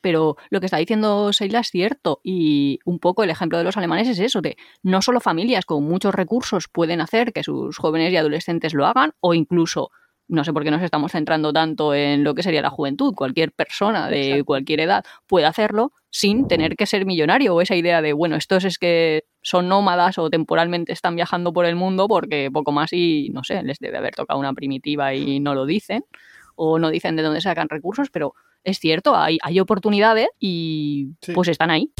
Pero lo que está diciendo Seila es cierto y un poco el ejemplo de los alemanes es eso, de no solo familias con muchos recursos pueden hacer que sus jóvenes y adolescentes lo hagan o incluso no sé por qué nos estamos centrando tanto en lo que sería la juventud. Cualquier persona de cualquier edad puede hacerlo sin tener que ser millonario o esa idea de, bueno, estos es que son nómadas o temporalmente están viajando por el mundo porque poco más y, no sé, les debe haber tocado una primitiva y no lo dicen o no dicen de dónde sacan recursos, pero es cierto, hay, hay oportunidades y pues están ahí.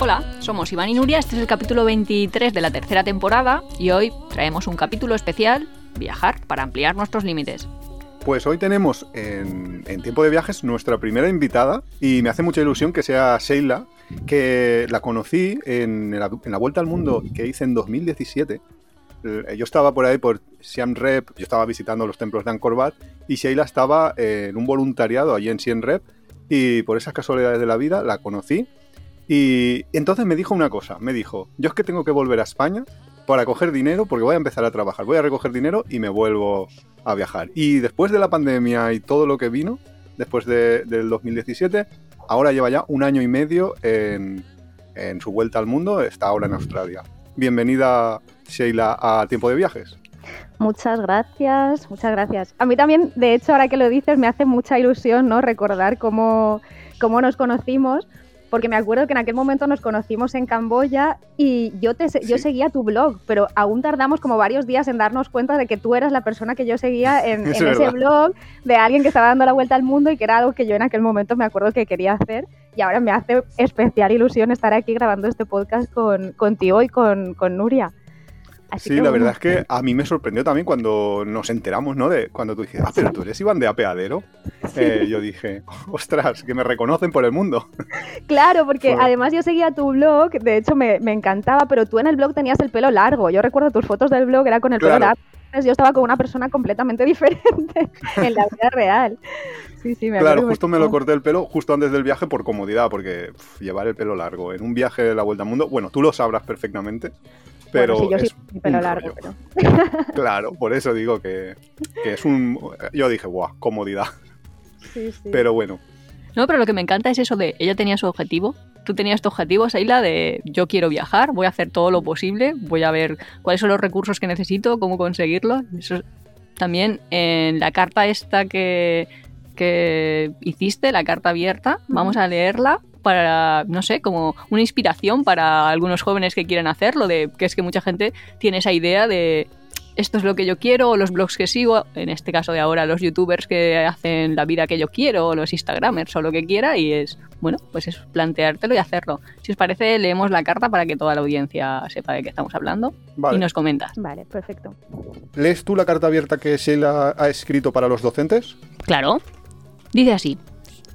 Hola, somos Iván y Nuria, este es el capítulo 23 de la tercera temporada y hoy traemos un capítulo especial, Viajar para ampliar nuestros límites. Pues hoy tenemos en, Tiempo de Viajes nuestra primera invitada y me hace mucha ilusión que sea Sheila, que la conocí en la, en la Vuelta al Mundo que hice en 2017 yo estaba por ahí por Siam Rep, yo estaba visitando los templos de Angkor Wat y Sheila estaba en un voluntariado allí en Siem Rep y por esas casualidades de la vida la conocí. Y entonces me dijo una cosa, me dijo, yo es que tengo que volver a España para coger dinero porque voy a empezar a trabajar, voy a recoger dinero y me vuelvo a viajar. Y después de la pandemia y todo lo que vino, después del 2017, ahora lleva ya un año y medio en, en su vuelta al mundo, está ahora en Australia. Bienvenida, Sheila, a Tiempo de Viajes. Muchas gracias, muchas gracias. A mí también, de hecho, ahora que lo dices, me hace mucha ilusión ¿no? recordar cómo, cómo nos conocimos porque me acuerdo que en aquel momento nos conocimos en Camboya y yo, te, yo seguía tu blog, pero aún tardamos como varios días en darnos cuenta de que tú eras la persona que yo seguía en, ese blog de alguien que estaba dando la vuelta al mundo y que era algo que yo en aquel momento me acuerdo que quería hacer. Y ahora me hace especial ilusión estar aquí grabando este podcast con, contigo y con, con Nuria sí, la verdad es que a mí me sorprendió también cuando nos enteramos, ¿no? De cuando tú dijiste, ah, pero tú eres Iván de Apeadero. Eh, yo dije, ostras, que me reconocen por el mundo. Claro, porque además yo seguía tu blog, de hecho me, encantaba, pero tú en el blog tenías el pelo largo. Yo recuerdo tus fotos del blog, era con el pelo largo. Yo estaba con una persona completamente diferente en la vida real. Sí, sí, me Claro, justo me lo corté el pelo justo antes del viaje por comodidad, porque llevar el pelo largo en un viaje de la vuelta al mundo, bueno, tú lo sabrras perfectamente, pero yo pelo largo, Claro, por eso digo que, es un... Yo dije, guau, comodidad. Sí, sí. Pero bueno. No, pero lo que me encanta es eso de, ella tenía su objetivo, tú tenías tu objetivo, Seila, de yo quiero viajar, voy a hacer todo lo posible, voy a ver cuáles son los recursos que necesito, cómo conseguirlo. Eso también en la carta esta que, que hiciste, la carta abierta, vamos a leerla para, no sé, como una inspiración para algunos jóvenes que quieren hacerlo, de que es que mucha gente tiene esa idea de esto es lo que yo quiero, o los blogs que sigo, en este caso de ahora los youtubers que hacen la vida que yo quiero, o los instagramers o lo que quiera, y es, bueno, pues es planteártelo y hacerlo. Si os parece, leemos la carta para que toda la audiencia sepa de qué estamos hablando y nos comentas. Vale, perfecto. ¿Lees tú la carta abierta que Sheila ha escrito para los docentes? Claro. Dice así.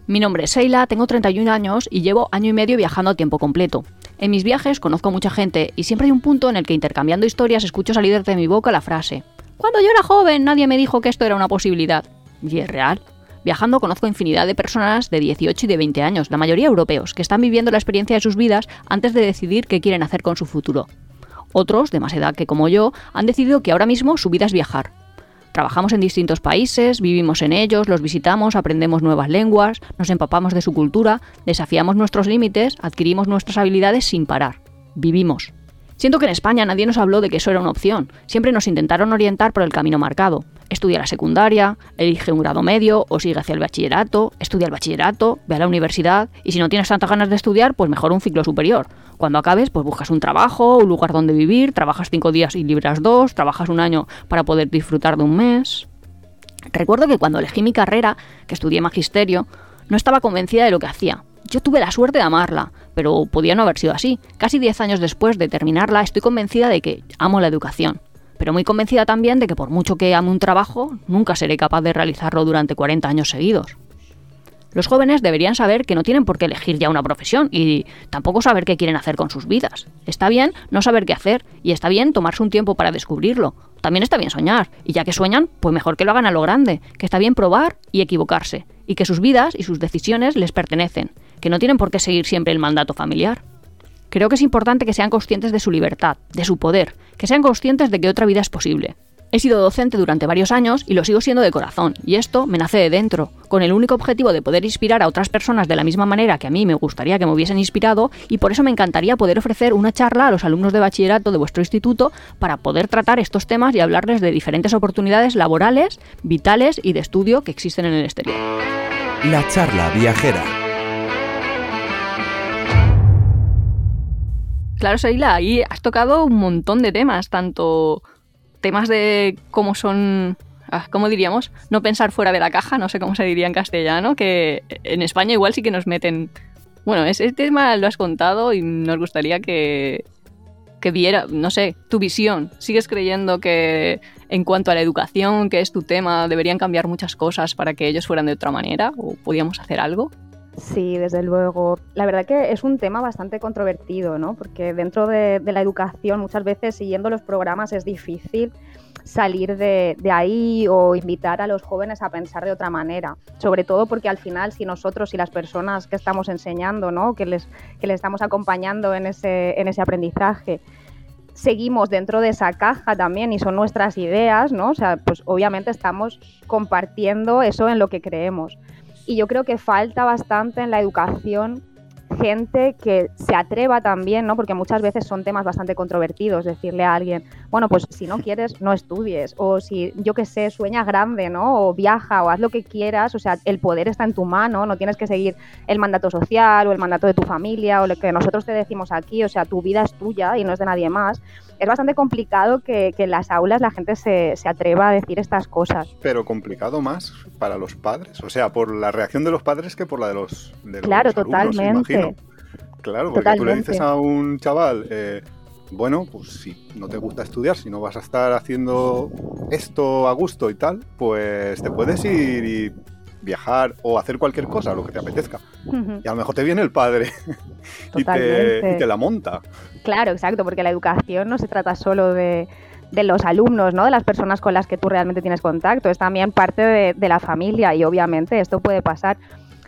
Mi nombre es Seila, tengo 31 años y llevo año y medio viajando a tiempo completo. En mis viajes conozco mucha gente y siempre hay un punto en el que intercambiando historias escucho salir de mi boca la frase Cuando yo era joven nadie me dijo que esto era una posibilidad. Y es real. Viajando conozco infinidad de personas de 18 y de 20 años, la mayoría europeos, que están viviendo la experiencia de sus vidas antes de decidir qué quieren hacer con su futuro. Otros, de más edad que como yo, han decidido que ahora mismo su vida es viajar, Trabajamos en distintos países, vivimos en ellos, los visitamos, aprendemos nuevas lenguas, nos empapamos de su cultura, desafiamos nuestros límites, adquirimos nuestras habilidades sin parar. Vivimos. Siento que en España nadie nos habló de que eso era una opción. Siempre nos intentaron orientar por el camino marcado. Estudia la secundaria, elige un grado medio o sigue hacia el bachillerato, estudia el bachillerato, ve a la universidad y si no tienes tantas ganas de estudiar, pues mejor un ciclo superior. Cuando acabes, pues buscas un trabajo, un lugar donde vivir, trabajas cinco días y libras dos, trabajas un año para poder disfrutar de un mes. Recuerdo que cuando elegí mi carrera, que estudié magisterio, no estaba convencida de lo que hacía. Yo tuve la suerte de amarla, pero podía no haber sido así. Casi diez años después de terminarla, estoy convencida de que amo la educación, pero muy convencida también de que por mucho que ame un trabajo, nunca seré capaz de realizarlo durante 40 años seguidos. Los jóvenes deberían saber que no tienen por qué elegir ya una profesión y tampoco saber qué quieren hacer con sus vidas. Está bien no saber qué hacer y está bien tomarse un tiempo para descubrirlo. También está bien soñar y ya que sueñan, pues mejor que lo hagan a lo grande, que está bien probar y equivocarse y que sus vidas y sus decisiones les pertenecen, que no tienen por qué seguir siempre el mandato familiar. Creo que es importante que sean conscientes de su libertad, de su poder, que sean conscientes de que otra vida es posible. He sido docente durante varios años y lo sigo siendo de corazón, y esto me nace de dentro, con el único objetivo de poder inspirar a otras personas de la misma manera que a mí me gustaría que me hubiesen inspirado, y por eso me encantaría poder ofrecer una charla a los alumnos de bachillerato de vuestro instituto para poder tratar estos temas y hablarles de diferentes oportunidades laborales, vitales y de estudio que existen en el exterior. La charla viajera. Claro, Seila, ahí has tocado un montón de temas, tanto temas de cómo son, ah, ¿cómo diríamos? No pensar fuera de la caja, no sé cómo se diría en castellano, que en España igual sí que nos meten... Bueno, ese tema lo has contado y nos gustaría que, que viera, no sé, tu visión. ¿Sigues creyendo que en cuanto a la educación, que es tu tema, deberían cambiar muchas cosas para que ellos fueran de otra manera? ¿O podíamos hacer algo? Sí, desde luego. La verdad que es un tema bastante controvertido, ¿no? Porque dentro de, la educación muchas veces siguiendo los programas es difícil salir de, ahí o invitar a los jóvenes a pensar de otra manera. Sobre todo porque al final si nosotros y las personas que estamos enseñando, ¿no? que, les, que les estamos acompañando en ese, en ese aprendizaje, seguimos dentro de esa caja también y son nuestras ideas, ¿no? O sea, pues obviamente estamos compartiendo eso en lo que creemos y yo creo que falta bastante en la educación gente que se atreva también, ¿no? Porque muchas veces son temas bastante controvertidos, decirle a alguien, bueno, pues si no quieres, no estudies, o si, yo qué sé, sueña grande, ¿no? O viaja, o haz lo que quieras, o sea, el poder está en tu mano, no tienes que seguir el mandato social o el mandato de tu familia o lo que nosotros te decimos aquí, o sea, tu vida es tuya y no es de nadie más es bastante complicado que, en las aulas la gente se, atreva a decir estas cosas. Pero complicado más para los padres, o sea, por la reacción de los padres que por la de los, de claro, totalmente. Claro, porque tú le dices a un chaval, eh, bueno, pues si no te gusta estudiar, si no vas a estar haciendo esto a gusto y tal, pues te puedes ir y viajar o hacer cualquier cosa, lo que te apetezca. Y a lo mejor te viene el padre y te, la monta. Claro, exacto, porque la educación no se trata solo de, los alumnos, ¿no? De las personas con las que tú realmente tienes contacto, es también parte de, la familia y obviamente esto puede pasar.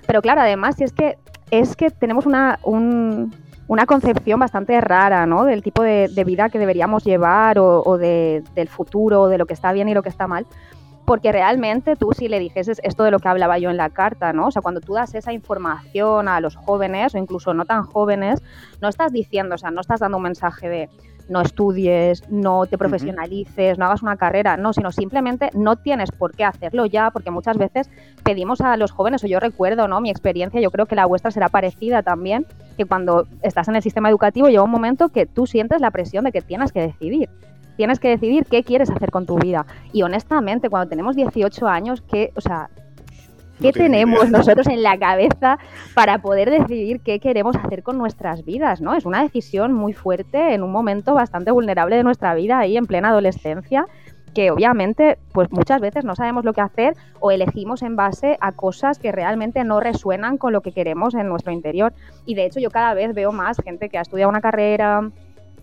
Pero claro, además, si es que es que tenemos una, una concepción bastante rara, ¿no? Del tipo de, vida que deberíamos llevar o, o de, del futuro, de lo que está bien y lo que está mal porque realmente tú si le dijeses esto de lo que hablaba yo en la carta, ¿no? O sea, cuando tú das esa información a los jóvenes o incluso no tan jóvenes, no estás diciendo, o sea, no estás dando un mensaje de no estudies, no te profesionalices, no hagas una carrera, no, sino simplemente no tienes por qué hacerlo ya, porque muchas veces pedimos a los jóvenes, o yo recuerdo, ¿no? Mi experiencia, yo creo que la vuestra será parecida también, que cuando estás en el sistema educativo llega un momento que tú sientes la presión de que tienes que decidir tienes que decidir qué quieres hacer con tu vida. Y honestamente, cuando tenemos 18 años, ¿qué, o sea, ¿qué tenemos nosotros en la cabeza para poder decidir qué queremos hacer con nuestras vidas? ¿no? Es una decisión muy fuerte en un momento bastante vulnerable de nuestra vida, ahí en plena adolescencia que obviamente pues muchas veces no sabemos lo que hacer o elegimos en base a cosas que realmente no resuenan con lo que queremos en nuestro interior. Y de hecho yo cada vez veo más gente que ha estudiado una carrera,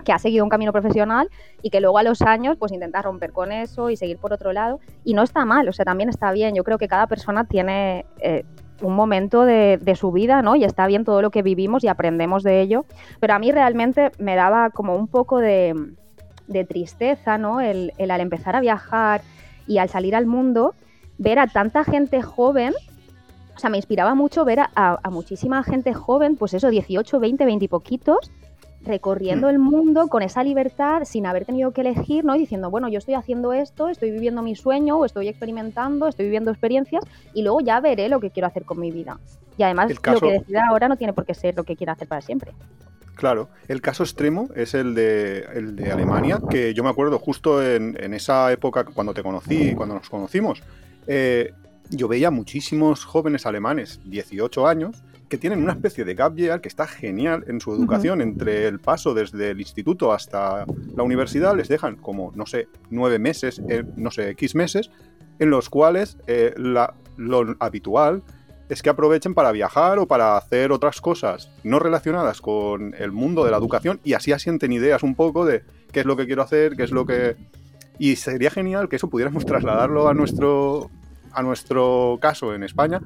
que ha seguido un camino profesional y que luego a los años pues intenta romper con eso y seguir por otro lado. Y no está mal, o sea, también está bien. Yo creo que cada persona tiene eh, un momento de, su vida, ¿no? Y está bien todo lo que vivimos y aprendemos de ello. Pero a mí realmente me daba como un poco de, tristeza, ¿no? El, al empezar a viajar y al salir al mundo, ver a tanta gente joven o sea, me inspiraba mucho ver a, a, muchísima gente joven, pues eso, 18, 20, 20 y poquitos, recorriendo mm. el mundo con esa libertad sin haber tenido que elegir, ¿no? diciendo, bueno, yo estoy haciendo esto, estoy viviendo mi sueño, o estoy experimentando, estoy viviendo experiencias y luego ya veré lo que quiero hacer con mi vida. Y además lo que decida ahora no tiene por qué ser lo que quiera hacer para siempre. Claro, el caso extremo es el de, el de Alemania, que yo me acuerdo justo en, esa época cuando te conocí, cuando nos conocimos, eh, yo veía muchísimos jóvenes alemanes, 18 años, que tienen una especie de gap year que está genial en su educación, entre el paso desde el instituto hasta la universidad, les dejan como, no sé, nueve meses, eh, no sé, X meses, en los cuales eh, lo habitual es que aprovechen para viajar o para hacer otras cosas no relacionadas con el mundo de la educación y así asienten ideas un poco de qué es lo que quiero hacer, qué es lo que... Y sería genial que eso pudiéramos trasladarlo a nuestro, a nuestro caso en España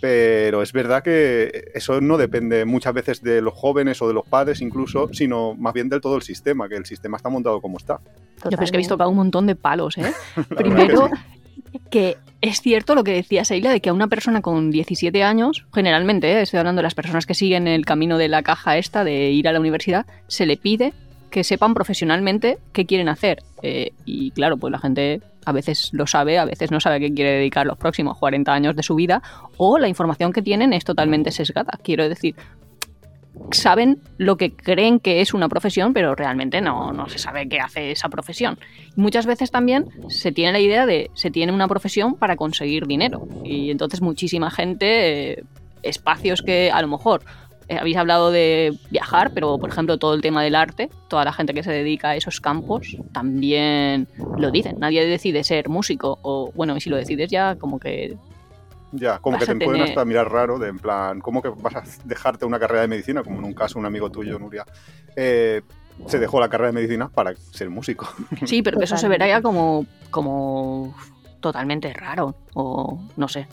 Pero es verdad que eso no depende muchas veces de los jóvenes o de los padres incluso, sino más bien del todo el sistema, que el sistema está montado como está. Yo pero es que he visto un montón de palos, ¿eh? Primero, que, es cierto lo que decía Seila de que a una persona con 17 años, generalmente, ¿eh? estoy hablando de las personas que siguen el camino de la caja esta de ir a la universidad, se le pide que sepan profesionalmente qué quieren hacer. Eh, y claro, pues la gente a veces lo sabe, a veces no sabe qué quiere dedicar los próximos 40 años de su vida, o la información que tienen es totalmente sesgada. Quiero decir, saben lo que creen que es una profesión, pero realmente no, no se sabe qué hace esa profesión. muchas veces también se tiene la idea de se tiene una profesión para conseguir dinero. Y entonces muchísima gente, eh, espacios que a lo mejor eh, habéis hablado de viajar, pero por ejemplo todo el tema del arte, toda la gente que se dedica a esos campos también lo dicen. Nadie decide ser músico o bueno, y si lo decides ya como que... Ya, como que te pueden hasta mirar raro, de en plan, ¿cómo que vas a dejarte una carrera de medicina? Como en un caso un amigo tuyo, Nuria. Eh, se dejó la carrera de medicina para ser músico. Sí, pero eso se verá ya como, como totalmente raro, o no sé.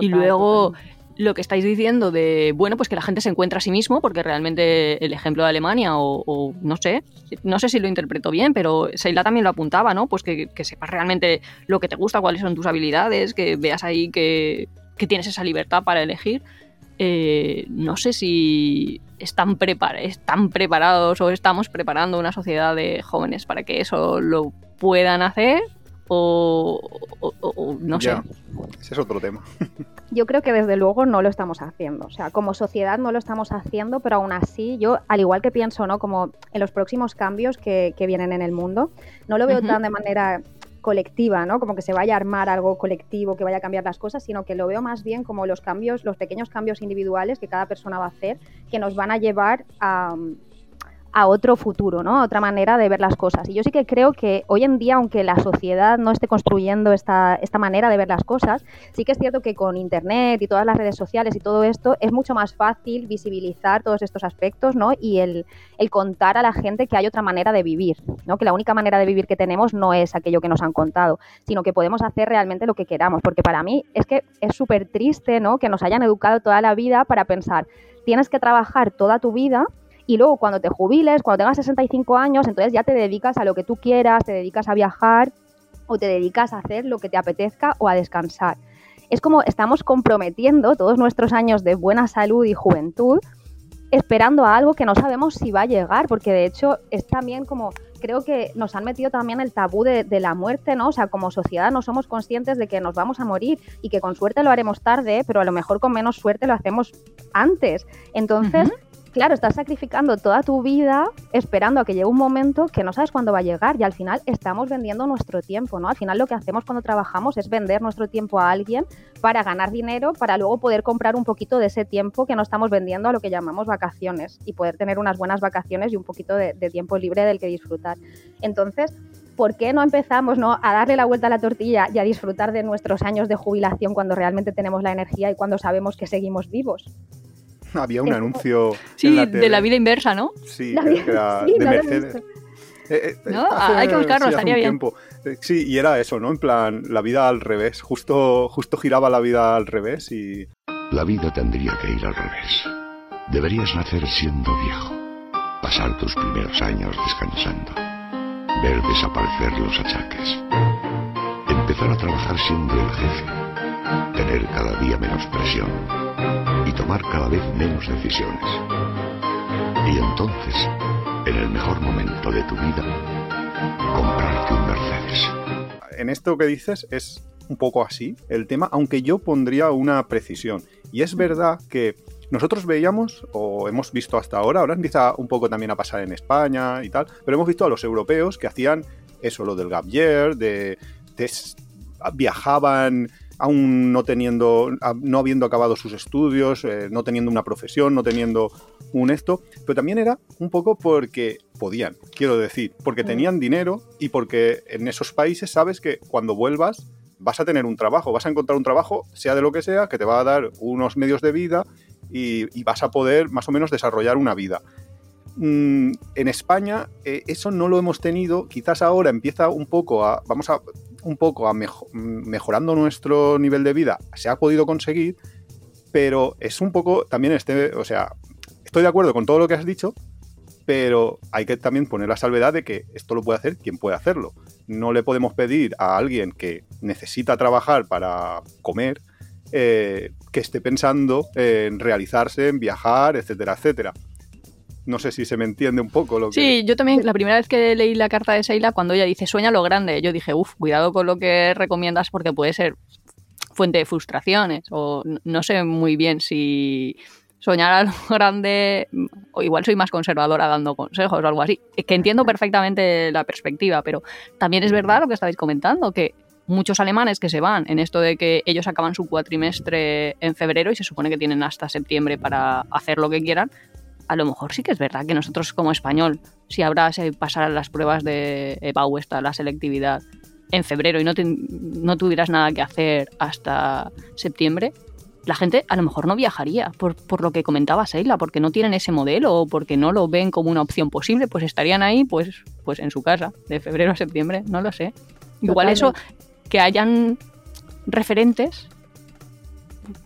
y luego lo que estáis diciendo de, bueno, pues que la gente se encuentra a sí mismo, porque realmente el ejemplo de Alemania, o, no sé, no sé si lo interpreto bien, pero Seila también lo apuntaba, ¿no? Pues que, sepas realmente lo que te gusta, cuáles son tus habilidades, que veas ahí que, tienes esa libertad para elegir. Eh, no sé si están, están preparados o estamos preparando una sociedad de jóvenes para que eso lo puedan hacer o, no sé. Ese es otro tema. Yo creo que desde luego no lo estamos haciendo. O sea, como sociedad no lo estamos haciendo, pero aún así, yo, al igual que pienso, ¿no? Como en los próximos cambios que, vienen en el mundo, no lo veo tan de manera colectiva, ¿no? Como que se vaya a armar algo colectivo que vaya a cambiar las cosas, sino que lo veo más bien como los cambios, los pequeños cambios individuales que cada persona va a hacer, que nos van a llevar a, a otro futuro, ¿no? A otra manera de ver las cosas. Y yo sí que creo que hoy en día, aunque la sociedad no esté construyendo esta, esta manera de ver las cosas, sí que es cierto que con Internet y todas las redes sociales y todo esto es mucho más fácil visibilizar todos estos aspectos, ¿no? Y el, el contar a la gente que hay otra manera de vivir, ¿no? Que la única manera de vivir que tenemos no es aquello que nos han contado, sino que podemos hacer realmente lo que queramos. Porque para mí es que es súper triste, ¿no? Que nos hayan educado toda la vida para pensar, tienes que trabajar toda tu vida y luego cuando te jubiles, cuando tengas 65 años, entonces ya te dedicas a lo que tú quieras, te dedicas a viajar o te dedicas a hacer lo que te apetezca o a descansar. Es como estamos comprometiendo todos nuestros años de buena salud y juventud esperando a algo que no sabemos si va a llegar, porque de hecho es también como, creo que nos han metido también el tabú de, la muerte, ¿no? O sea, como sociedad no somos conscientes de que nos vamos a morir y que con suerte lo haremos tarde, pero a lo mejor con menos suerte lo hacemos antes. Entonces, claro, estás sacrificando toda tu vida esperando a que llegue un momento que no sabes cuándo va a llegar y al final estamos vendiendo nuestro tiempo, ¿no? Al final lo que hacemos cuando trabajamos es vender nuestro tiempo a alguien para ganar dinero, para luego poder comprar un poquito de ese tiempo que no estamos vendiendo a lo que llamamos vacaciones y poder tener unas buenas vacaciones y un poquito de, tiempo libre del que disfrutar. Entonces, ¿por qué no empezamos ¿no? a darle la vuelta a la tortilla y a disfrutar de nuestros años de jubilación cuando realmente tenemos la energía y cuando sabemos que seguimos vivos? Había un anuncio. Sí, de la vida inversa, ¿no? Sí, de Mercedes. Eh, eh, ¿No? Ah, hay que buscarlo, estaría bien. Eh, sí, y era eso, ¿no? En plan, la vida al revés. Justo, justo giraba la vida al revés y. La vida tendría que ir al revés. Deberías nacer siendo viejo. Pasar tus primeros años descansando. Ver desaparecer los achaques. Empezar a trabajar siendo el jefe. Tener cada día menos presión y tomar cada vez menos decisiones. Y entonces, en el mejor momento de tu vida, comprarte un Mercedes. En esto que dices es un poco así el tema, aunque yo pondría una precisión. Y es verdad que nosotros veíamos, o hemos visto hasta ahora, ahora empieza un poco también a pasar en España y tal, pero hemos visto a los europeos que hacían eso, lo del gap year, de, de viajaban aún no teniendo, no habiendo acabado sus estudios, eh, no teniendo una profesión, no teniendo un esto, pero también era un poco porque podían, quiero decir, porque tenían dinero y porque en esos países sabes que cuando vuelvas vas a tener un trabajo, vas a encontrar un trabajo, sea de lo que sea, que te va a dar unos medios de vida y, vas a poder más o menos desarrollar una vida. Mm, en España eh, eso no lo hemos tenido, quizás ahora empieza un poco a, vamos a un poco a mejorando nuestro nivel de vida se ha podido conseguir, pero es un poco también este, o sea, estoy de acuerdo con todo lo que has dicho, pero hay que también poner la salvedad de que esto lo puede hacer quien puede hacerlo. No le podemos pedir a alguien que necesita trabajar para comer eh, que esté pensando en realizarse, en viajar, etcétera, etcétera. No sé si se me entiende un poco lo que... Sí, yo también, la primera vez que leí la carta de Seila, cuando ella dice sueña lo grande, yo dije, uff, cuidado con lo que recomiendas porque puede ser fuente de frustraciones o no sé muy bien si soñar a lo grande, o igual soy más conservadora dando consejos o algo así, que entiendo perfectamente la perspectiva, pero también es verdad lo que estabais comentando, que muchos alemanes que se van en esto de que ellos acaban su cuatrimestre en febrero y se supone que tienen hasta septiembre para hacer lo que quieran, a lo mejor sí que es verdad que nosotros como español, si habrá se pasar las pruebas de EBAU, esta, la selectividad, en febrero y no, no tuvieras nada que hacer hasta septiembre, la gente a lo mejor no viajaría, por, por, lo que comentaba Seila, porque no tienen ese modelo o porque no lo ven como una opción posible, pues estarían ahí pues, pues en su casa, de febrero a septiembre, no lo sé. Igual eso, que hayan referentes,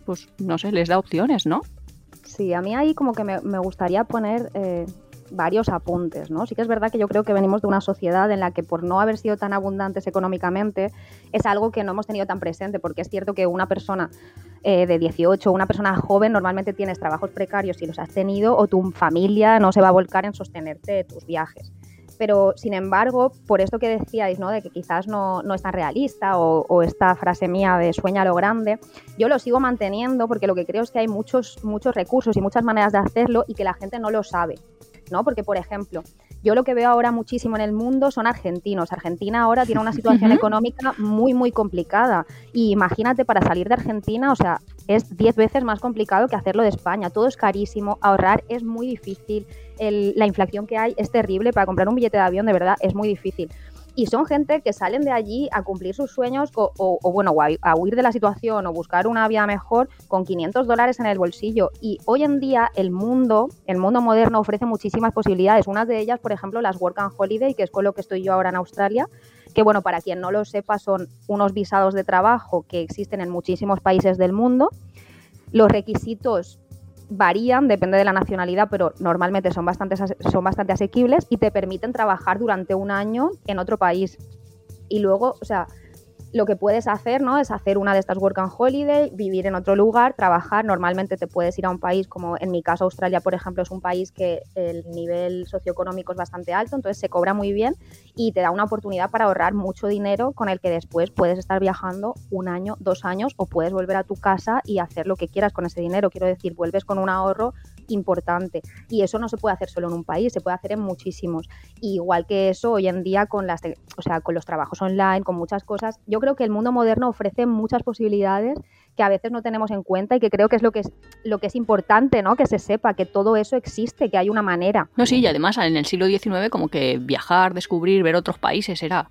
pues no sé, les da opciones, ¿no? Sí, a mí ahí como que me, gustaría poner eh, varios apuntes, ¿no? Sí que es verdad que yo creo que venimos de una sociedad en la que por no haber sido tan abundantes económicamente es algo que no hemos tenido tan presente, porque es cierto que una persona eh, de 18, una persona joven, normalmente tienes trabajos precarios si los has tenido o tu familia no se va a volcar en sostenerte tus viajes. Pero, sin embargo, por esto que decíais, ¿no? De que quizás no, no es tan realista o, o, esta frase mía de sueña lo grande, yo lo sigo manteniendo porque lo que creo es que hay muchos, muchos recursos y muchas maneras de hacerlo y que la gente no lo sabe. ¿no? Porque, por ejemplo, yo lo que veo ahora muchísimo en el mundo son argentinos. Argentina ahora tiene una situación económica muy, muy complicada. Y imagínate, para salir de Argentina, o sea, es 10 veces más complicado que hacerlo de España. Todo es carísimo, ahorrar es muy difícil. La inflación que hay es terrible. Para comprar un billete de avión, de verdad, es muy difícil y son gente que salen de allí a cumplir sus sueños o, bueno, a, a, huir de la situación o buscar una vida mejor con 500 dólares en el bolsillo. Y hoy en día el mundo, el mundo moderno ofrece muchísimas posibilidades. Una de ellas, por ejemplo, las Work and Holiday, que es con lo que estoy yo ahora en Australia, que bueno, para quien no lo sepa, son unos visados de trabajo que existen en muchísimos países del mundo. Los requisitos varían, depende de la nacionalidad, pero normalmente son bastante, son bastante asequibles y te permiten trabajar durante un año en otro país. Y luego, o sea, lo que puedes hacer, ¿no? Es hacer una de estas work and holiday, vivir en otro lugar, trabajar. Normalmente te puedes ir a un país como en mi caso Australia, por ejemplo, es un país que el nivel socioeconómico es bastante alto, entonces se cobra muy bien y te da una oportunidad para ahorrar mucho dinero con el que después puedes estar viajando un año, dos años o puedes volver a tu casa y hacer lo que quieras con ese dinero. Quiero decir, vuelves con un ahorro importante. Y eso no se puede hacer solo en un país, se puede hacer en muchísimos. Igual que eso, hoy en día con las, o sea, con los trabajos online, con muchas cosas, yo creo que el mundo moderno ofrece muchas posibilidades que a veces no tenemos en cuenta y que creo que es lo que es lo que es importante, ¿no? Que se sepa que todo eso existe, que hay una manera. No, sí, y además en el siglo XIX como que viajar, descubrir, ver otros países era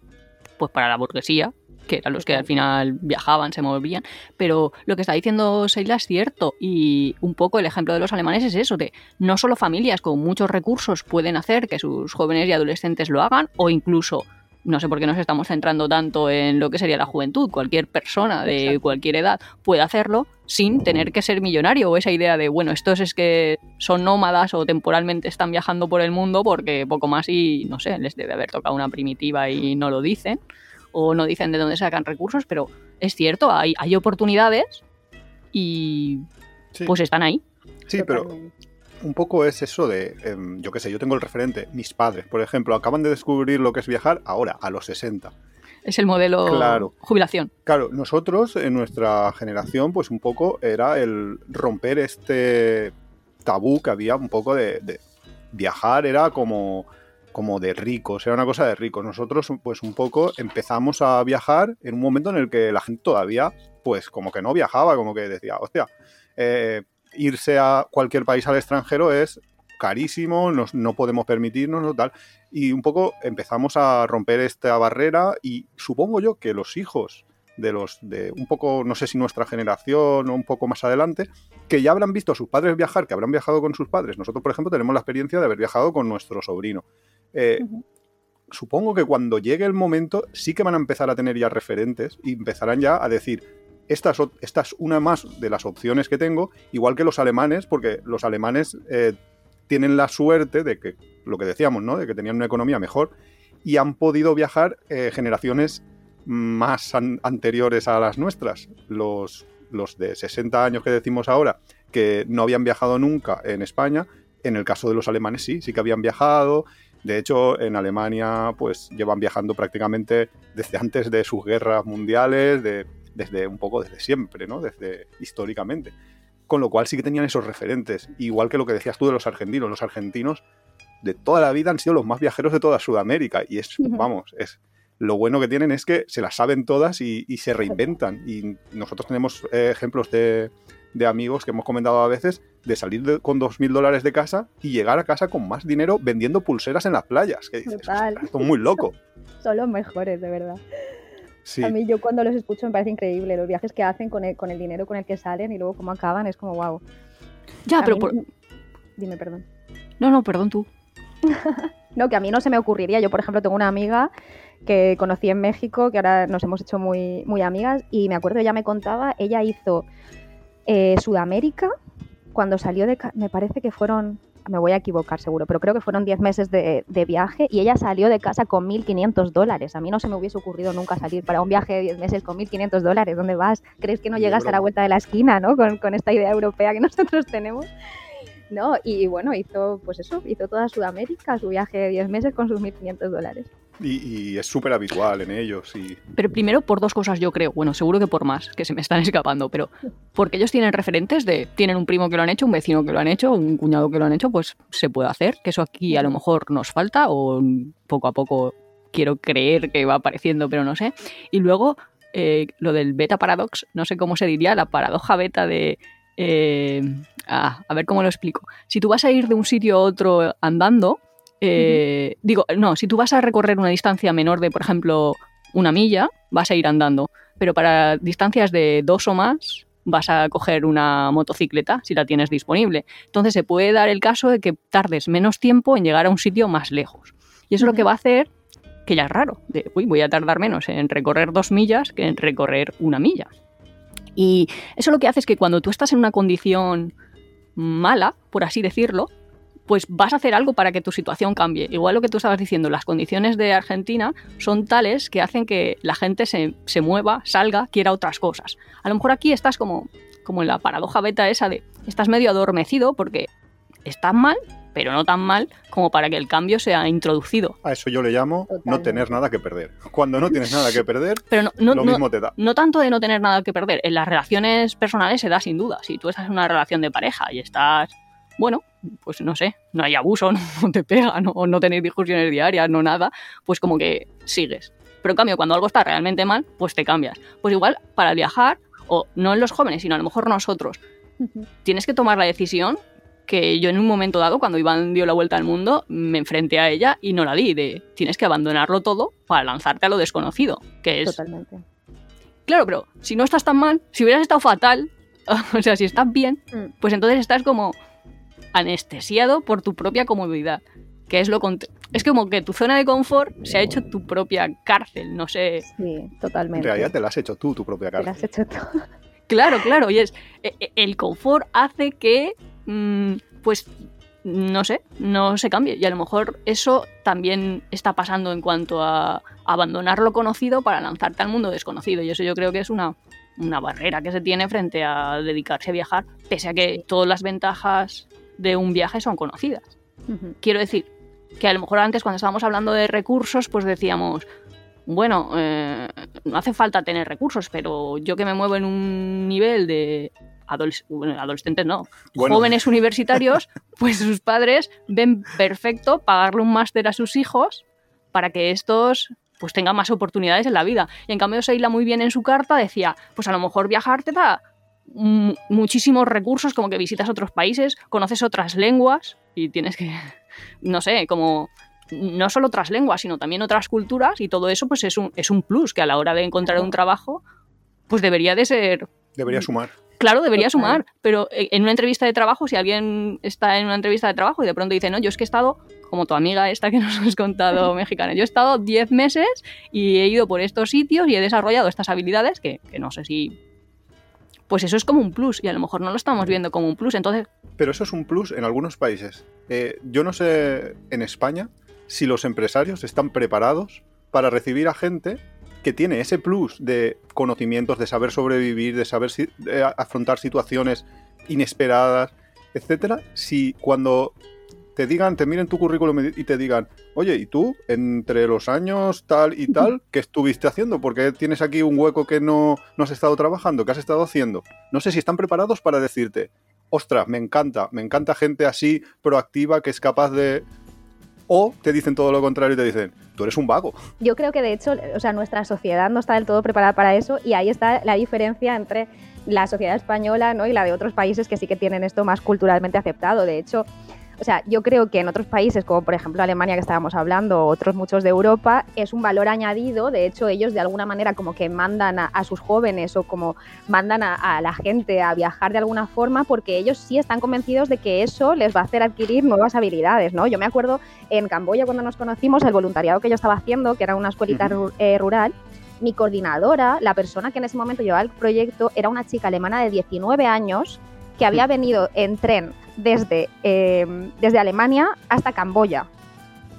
pues para la burguesía, que eran los que al final viajaban, se movían, pero lo que está diciendo Seila es cierto y un poco el ejemplo de los alemanes es eso, de no solo familias con muchos recursos pueden hacer que sus jóvenes y adolescentes lo hagan o incluso no sé por qué nos estamos centrando tanto en lo que sería la juventud. Cualquier persona de Exacto. cualquier edad puede hacerlo sin tener que ser millonario. O esa idea de, bueno, estos es que son nómadas o temporalmente están viajando por el mundo porque poco más y, no sé, les debe haber tocado una primitiva y no lo dicen. O no dicen de dónde sacan recursos, pero es cierto, hay, hay oportunidades y sí. pues están ahí. Sí, pero un poco es eso de, eh, yo qué sé, yo tengo el referente, mis padres, por ejemplo, acaban de descubrir lo que es viajar ahora, a los 60. Es el modelo claro. jubilación. Claro, nosotros en nuestra generación, pues un poco era el romper este tabú que había un poco de, de viajar, era como como de ricos, era una cosa de ricos. Nosotros, pues un poco empezamos a viajar en un momento en el que la gente todavía, pues como que no viajaba, como que decía, hostia, eh, irse a cualquier país al extranjero es carísimo, nos, no podemos permitirnos, tal. Y un poco empezamos a romper esta barrera y supongo yo que los hijos de los de un poco, no sé si nuestra generación o un poco más adelante, que ya habrán visto a sus padres viajar, que habrán viajado con sus padres. Nosotros, por ejemplo, tenemos la experiencia de haber viajado con nuestro sobrino. Eh, uh -huh. Supongo que cuando llegue el momento sí que van a empezar a tener ya referentes y empezarán ya a decir, esta es, esta es una más de las opciones que tengo, igual que los alemanes, porque los alemanes eh, tienen la suerte de que, lo que decíamos, ¿no? De que tenían una economía mejor y han podido viajar eh, generaciones más an- anteriores a las nuestras. Los, los de 60 años que decimos ahora, que no habían viajado nunca en España, en el caso de los alemanes sí, sí que habían viajado. De hecho, en Alemania, pues llevan viajando prácticamente desde antes de sus guerras mundiales, de, desde un poco desde siempre, ¿no? Desde históricamente. Con lo cual sí que tenían esos referentes. Igual que lo que decías tú de los argentinos. Los argentinos de toda la vida han sido los más viajeros de toda Sudamérica. Y es, vamos, es lo bueno que tienen es que se las saben todas y, y se reinventan. Y nosotros tenemos eh, ejemplos de, de amigos que hemos comentado a veces de salir de- con 2.000 dólares de casa y llegar a casa con más dinero vendiendo pulseras en las playas. Que dices, Total. "Ostras, esto es muy loco. Son los mejores, de verdad. Sí. A mí yo cuando los escucho me parece increíble los viajes que hacen con el, con el dinero con el que salen y luego cómo acaban, es como wow. Ya, pero por- Dime, perdón. No, no, perdón tú. No, que a mí no se me ocurriría. Yo, por ejemplo, tengo una amiga que conocí en México, que ahora nos hemos hecho muy, muy amigas, y me acuerdo, ella me contaba, ella hizo eh, Sudamérica cuando salió de... Me parece que fueron, me voy a equivocar seguro, pero creo que fueron 10 meses de, de viaje y ella salió de casa con 1.500 dólares. A mí no se me hubiese ocurrido nunca salir para un viaje de 10 meses con 1.500 dólares. ¿Dónde vas? ¿Crees que no llegas a la vuelta de la esquina, ¿no? Con, con esta idea europea que nosotros tenemos. No, y bueno, hizo pues eso, hizo toda Sudamérica, su viaje de 10 meses con sus 1.500 dólares. Y, es súper habitual en ellos. Pero primero por dos cosas yo creo, bueno, seguro que por más, que se me están escapando, pero porque ellos tienen referentes de, tienen un primo que lo han hecho, un vecino que lo han hecho, un cuñado que lo han hecho, pues se puede hacer, que eso aquí a lo mejor nos falta o poco a poco quiero creer que va apareciendo, pero no sé. Y luego eh, lo del beta paradox, no sé cómo se diría, la paradoja beta de... eh, ah, a ver cómo lo explico. Si tú vas a ir de un sitio a otro andando, eh, digo, no, si tú vas a recorrer una distancia menor de, por ejemplo, una milla, vas a ir andando. Pero para distancias de dos o más, vas a coger una motocicleta si la tienes disponible. Entonces se puede dar el caso de que tardes menos tiempo en llegar a un sitio más lejos. Y eso es lo que va a hacer que ya es raro. De, uy, voy a tardar menos en recorrer dos millas que en recorrer una milla. Y eso lo que hace es que cuando tú estás en una condición mala, por así decirlo, pues vas a hacer algo para que tu situación cambie. Igual lo que tú estabas diciendo, las condiciones de Argentina son tales que hacen que la gente se, se mueva, salga, quiera otras cosas. A lo mejor aquí estás como, como en la paradoja beta esa de, estás medio adormecido porque estás mal, pero no tan mal como para que el cambio sea introducido. a eso yo le llamo no tener nada que perder. Cuando no tienes nada que perder, Pero no, no, lo no- mismo te da. no tanto de no tener nada que perder. En las relaciones personales se da sin duda. Si tú estás en una relación de pareja y estás, bueno, pues no sé, no hay abuso, no te pegan, no, no tenéis discusiones diarias, no nada, pues como que sigues. Pero en cambio, cuando algo está realmente mal, pues te cambias. Pues igual, para viajar, o no en los jóvenes, sino a lo mejor nosotros, tienes que tomar la decisión que yo en un momento dado, cuando Iván dio la vuelta al mundo, me enfrenté a ella y no la di, de tienes que abandonarlo todo para lanzarte a lo desconocido, que es Totalmente. Claro, pero si no estás tan mal, si hubieras estado fatal, o sea, si estás bien, Mm. pues entonces estás como anestesiado por tu propia comodidad. Que es lo es como que tu zona de confort se ha hecho tu propia cárcel, no sé. Sí, En totalmente. realidad te la has hecho tú, tu propia Te lo cara. has hecho tú. Claro, claro, y es e- e- el confort hace que mm, pues no sé, no se cambie y a lo mejor eso también está pasando en cuanto a abandonar lo conocido para lanzarte al mundo desconocido y eso yo creo que es una una barrera que se tiene frente a dedicarse a viajar, pese a que todas las ventajas de un viaje son conocidas. Quiero decir que a lo mejor antes cuando estábamos hablando de recursos, pues decíamos, bueno, eh, no hace falta tener recursos, pero yo que me muevo en un nivel de adoles- bueno, adolescentes, no, Bueno. jóvenes universitarios, pues sus padres ven perfecto pagarle un máster a sus hijos para que estos pues tengan más oportunidades en la vida. Y en cambio Seila muy bien en su carta decía, pues a lo mejor viajar te da muchísimos recursos, como que visitas otros países, conoces otras lenguas y tienes que, no sé, como no solo otras lenguas, sino también otras culturas y todo eso pues es un, es un plus que a la hora de encontrar un trabajo pues debería de ser Debería sumar. Claro, debería sumar, pero eh, en una entrevista de trabajo, si alguien está en una entrevista de trabajo y de pronto dice, no, yo es que he estado, como tu amiga esta que nos has contado mexicana, yo he estado 10 meses y he ido por estos sitios y he desarrollado estas habilidades que, que no sé si pues eso es como un plus y a lo mejor no lo estamos viendo como un plus. Entonces, Pero eso es un plus en algunos países. Eh, yo no sé en España si los empresarios están preparados para recibir a gente que tiene ese plus de conocimientos, de saber sobrevivir, de saber si- de a- afrontar situaciones inesperadas, etcétera. Si cuando te digan, te miren tu currículum y te digan, oye, ¿y tú entre los años tal y tal, qué estuviste haciendo? Porque tienes aquí un hueco que no, no has estado trabajando, ¿qué has estado haciendo? No sé si están preparados para decirte, ostras, me encanta, me encanta gente así, proactiva, que es capaz de... O te dicen todo lo contrario y te dicen, tú eres un vago. Yo creo que de hecho, o sea, nuestra sociedad no está del todo preparada para eso y ahí está la diferencia entre la sociedad española ¿no? y la de otros países que sí que tienen esto más culturalmente aceptado. De hecho, o sea, yo creo que en otros países, como por ejemplo Alemania que estábamos hablando, o otros muchos de Europa, es un valor añadido. De hecho, ellos de alguna manera como que mandan a, a sus jóvenes o como mandan a, a la gente a viajar de alguna forma porque ellos sí están convencidos de que eso les va a hacer adquirir nuevas habilidades, ¿no? Yo me acuerdo en Camboya cuando nos conocimos, el voluntariado que yo estaba haciendo, que era una escuelita eh, rural, mi coordinadora, la persona que en ese momento llevaba el proyecto, era una chica alemana de 19 años que había venido en tren desde, eh, desde Alemania hasta Camboya,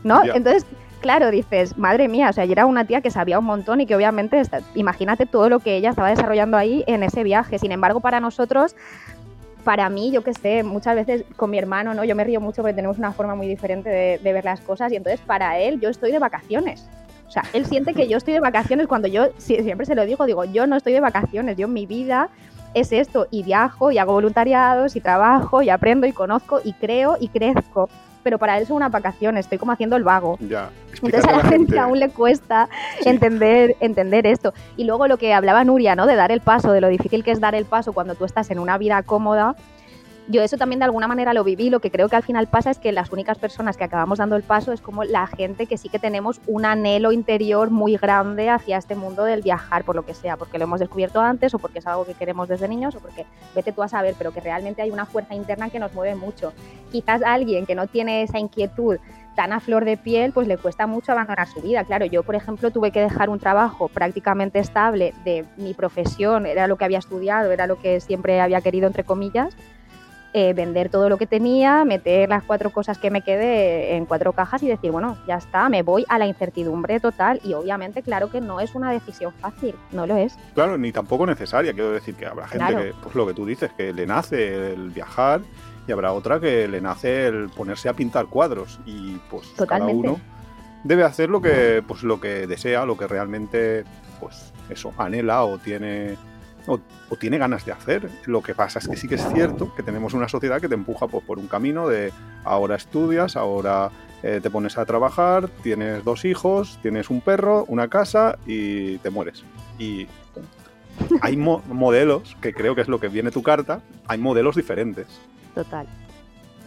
¿no? Entonces, claro, dices, madre mía, o sea, yo era una tía que sabía un montón y que obviamente, está- imagínate todo lo que ella estaba desarrollando ahí en ese viaje. Sin embargo, para nosotros, para mí, yo qué sé, muchas veces con mi hermano, ¿no? Yo me río mucho porque tenemos una forma muy diferente de, de ver las cosas y entonces para él yo estoy de vacaciones. O sea, él siente que yo estoy de vacaciones cuando yo si- siempre se lo digo, digo, yo no estoy de vacaciones, yo mi vida es esto y viajo y hago voluntariados y trabajo y aprendo y conozco y creo y crezco. Pero para él son unas vacaciones, estoy como haciendo el vago. Ya. Entonces explícale a la gente aún le cuesta Sí. entender, entender esto. Y luego lo que hablaba Nuria, ¿no? De dar el paso, de lo difícil que es dar el paso cuando tú estás en una vida cómoda. Yo eso también de alguna manera lo viví. Lo que creo que al final pasa es que las únicas personas que acabamos dando el paso es como la gente que sí que tenemos un anhelo interior muy grande hacia este mundo del viajar, por lo que sea, porque lo hemos descubierto antes o porque es algo que queremos desde niños o porque vete tú a saber, pero que realmente hay una fuerza interna que nos mueve mucho. Quizás alguien que no tiene esa inquietud tan a flor de piel, pues le cuesta mucho abandonar su vida. Claro, yo, por ejemplo, tuve que dejar un trabajo prácticamente estable de mi profesión, era lo que había estudiado, era lo que siempre había querido, entre comillas, eh, vender todo lo que tenía, meter las cuatro cosas que me quedé en cuatro cajas y decir, bueno, ya está, me voy a la incertidumbre total. Y obviamente, claro que no es una decisión fácil, no lo es. Claro, ni tampoco necesaria. Quiero decir que habrá gente Claro. que, pues lo que tú dices, que le nace el viajar y habrá otra que le nace el ponerse a pintar cuadros. Y pues Totalmente. cada uno debe hacer lo que, pues, lo que desea, lo que realmente, pues eso, anhela o tiene, o, tiene ganas de hacer. Lo que pasa es que sí que es cierto que tenemos una sociedad que te empuja pues, por un camino de ahora estudias, ahora eh, te pones a trabajar, tienes dos hijos, tienes un perro, una casa y te mueres. Y hay mo- modelos, que creo que es lo que viene tu carta, hay modelos diferentes. Total.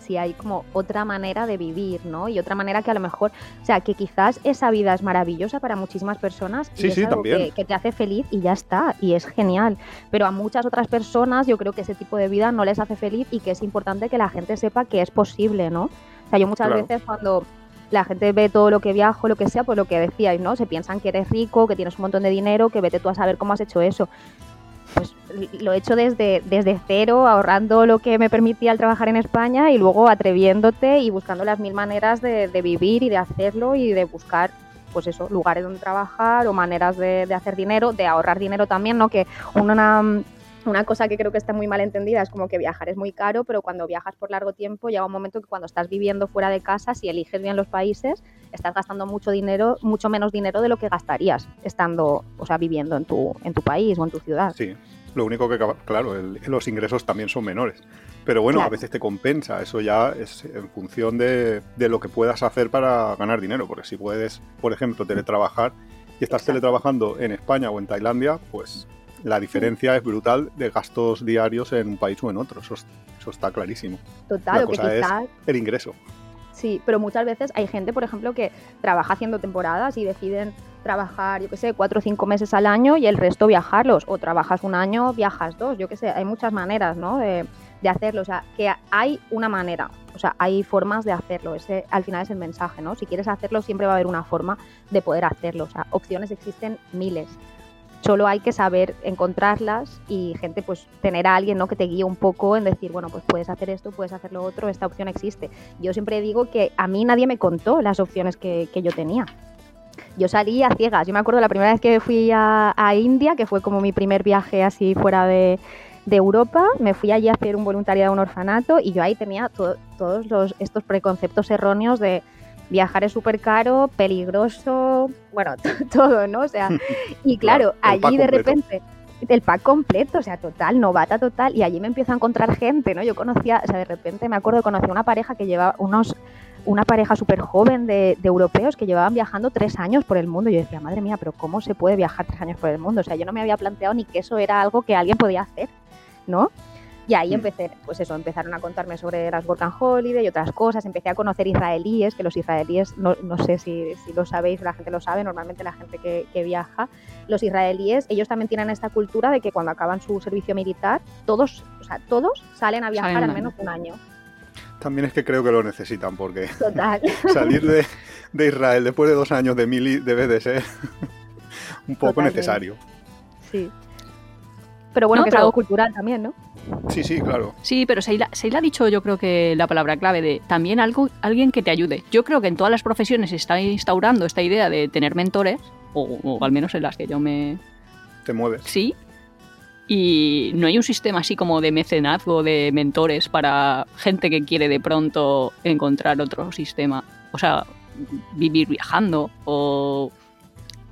Sí, hay como otra manera de vivir, ¿no? Y otra manera que a lo mejor, o sea, que quizás esa vida es maravillosa para muchísimas personas y Sí, es sí, algo también. Que, que te hace feliz y ya está, y es genial. Pero a muchas otras personas yo creo que ese tipo de vida no les hace feliz y que es importante que la gente sepa que es posible, ¿no? O sea, yo muchas Claro. veces cuando la gente ve todo lo que viajo, lo que sea, pues lo que decíais, ¿no? Se piensan que eres rico, que tienes un montón de dinero, que vete tú a saber cómo has hecho eso pues lo he hecho desde, desde cero, ahorrando lo que me permitía el trabajar en España y luego atreviéndote y buscando las mil maneras de, de vivir y de hacerlo y de buscar, pues eso, lugares donde trabajar o maneras de, de hacer dinero, de ahorrar dinero también, ¿no? Que una, una cosa que creo que está muy mal entendida es como que viajar es muy caro, pero cuando viajas por largo tiempo llega un momento que cuando estás viviendo fuera de casa, si eliges bien los países, estás gastando mucho dinero, mucho menos dinero de lo que gastarías estando, o sea, viviendo en tu, en tu país o en tu ciudad. Sí, lo único que, claro, el- los ingresos también son menores. Pero bueno, Claro. a veces te compensa, eso ya es en función de, de lo que puedas hacer para ganar dinero, porque si puedes, por ejemplo, teletrabajar y estás Exacto. teletrabajando en España o en Tailandia, pues la diferencia es brutal de gastos diarios en un país o en otro, eso, es- eso está clarísimo. Total, La o que cosa es- El ingreso. Sí, pero muchas veces hay gente, por ejemplo, que trabaja haciendo temporadas y deciden trabajar, yo qué sé, cuatro o cinco meses al año y el resto viajarlos. O trabajas un año, viajas dos, yo qué sé, hay muchas maneras, ¿no? De, de hacerlo. O sea, que hay una manera, o sea, hay formas de hacerlo. Ese al final es el mensaje, ¿no? Si quieres hacerlo, siempre va a haber una forma de poder hacerlo. O sea, opciones existen miles. Solo hay que saber encontrarlas y gente, pues tener a alguien ¿no? que te guíe un poco en decir, bueno, pues puedes hacer esto, puedes hacer lo otro, esta opción existe. Yo siempre digo que a mí nadie me contó las opciones que, que yo tenía. Yo salí a ciegas. Yo me acuerdo la primera vez que fui a, a India, que fue como mi primer viaje así fuera de, de Europa, me fui allí a hacer un voluntariado a un orfanato y yo ahí tenía to- todos los, estos preconceptos erróneos de viajar es súper caro, peligroso, bueno, todo, ¿no? O sea, y claro, allí de repente el pack completo, o sea, total, novata total, y allí me empiezo a encontrar gente, ¿no? Yo conocía, o sea, de repente me acuerdo conocí una pareja que llevaba unos, una pareja súper joven de, de europeos que llevaban viajando tres años por el mundo. Y yo decía, madre mía, pero ¿cómo se puede viajar tres años por el mundo? O sea, yo no me había planteado ni que eso era algo que alguien podía hacer, ¿no? Y ahí Mm. empecé, pues eso, empezaron a contarme sobre las Work and Holiday y otras cosas. Empecé a conocer israelíes, que los israelíes, no, no sé si, si lo sabéis, la gente lo sabe, normalmente la gente que, que viaja, los israelíes, ellos también tienen esta cultura de que cuando acaban su servicio militar, todos, o sea, todos salen a viajar Salen al menos un año. También es que creo que lo necesitan, porque Total. salir de, de Israel después de dos años de mili debe de ser un poco Totalmente. necesario. sí. Pero bueno, No, que pero- es algo cultural también, ¿no? Sí, sí, claro. Sí, pero Seila, Seila ha dicho yo creo que la palabra clave de también algo, alguien que te ayude. Yo creo que en todas las profesiones se está instaurando esta idea de tener mentores, o, o al menos en las que yo me... Te mueves. Sí. Y no hay un sistema así como de mecenazgo, de mentores para gente que quiere de pronto encontrar otro sistema. O sea, vivir viajando o...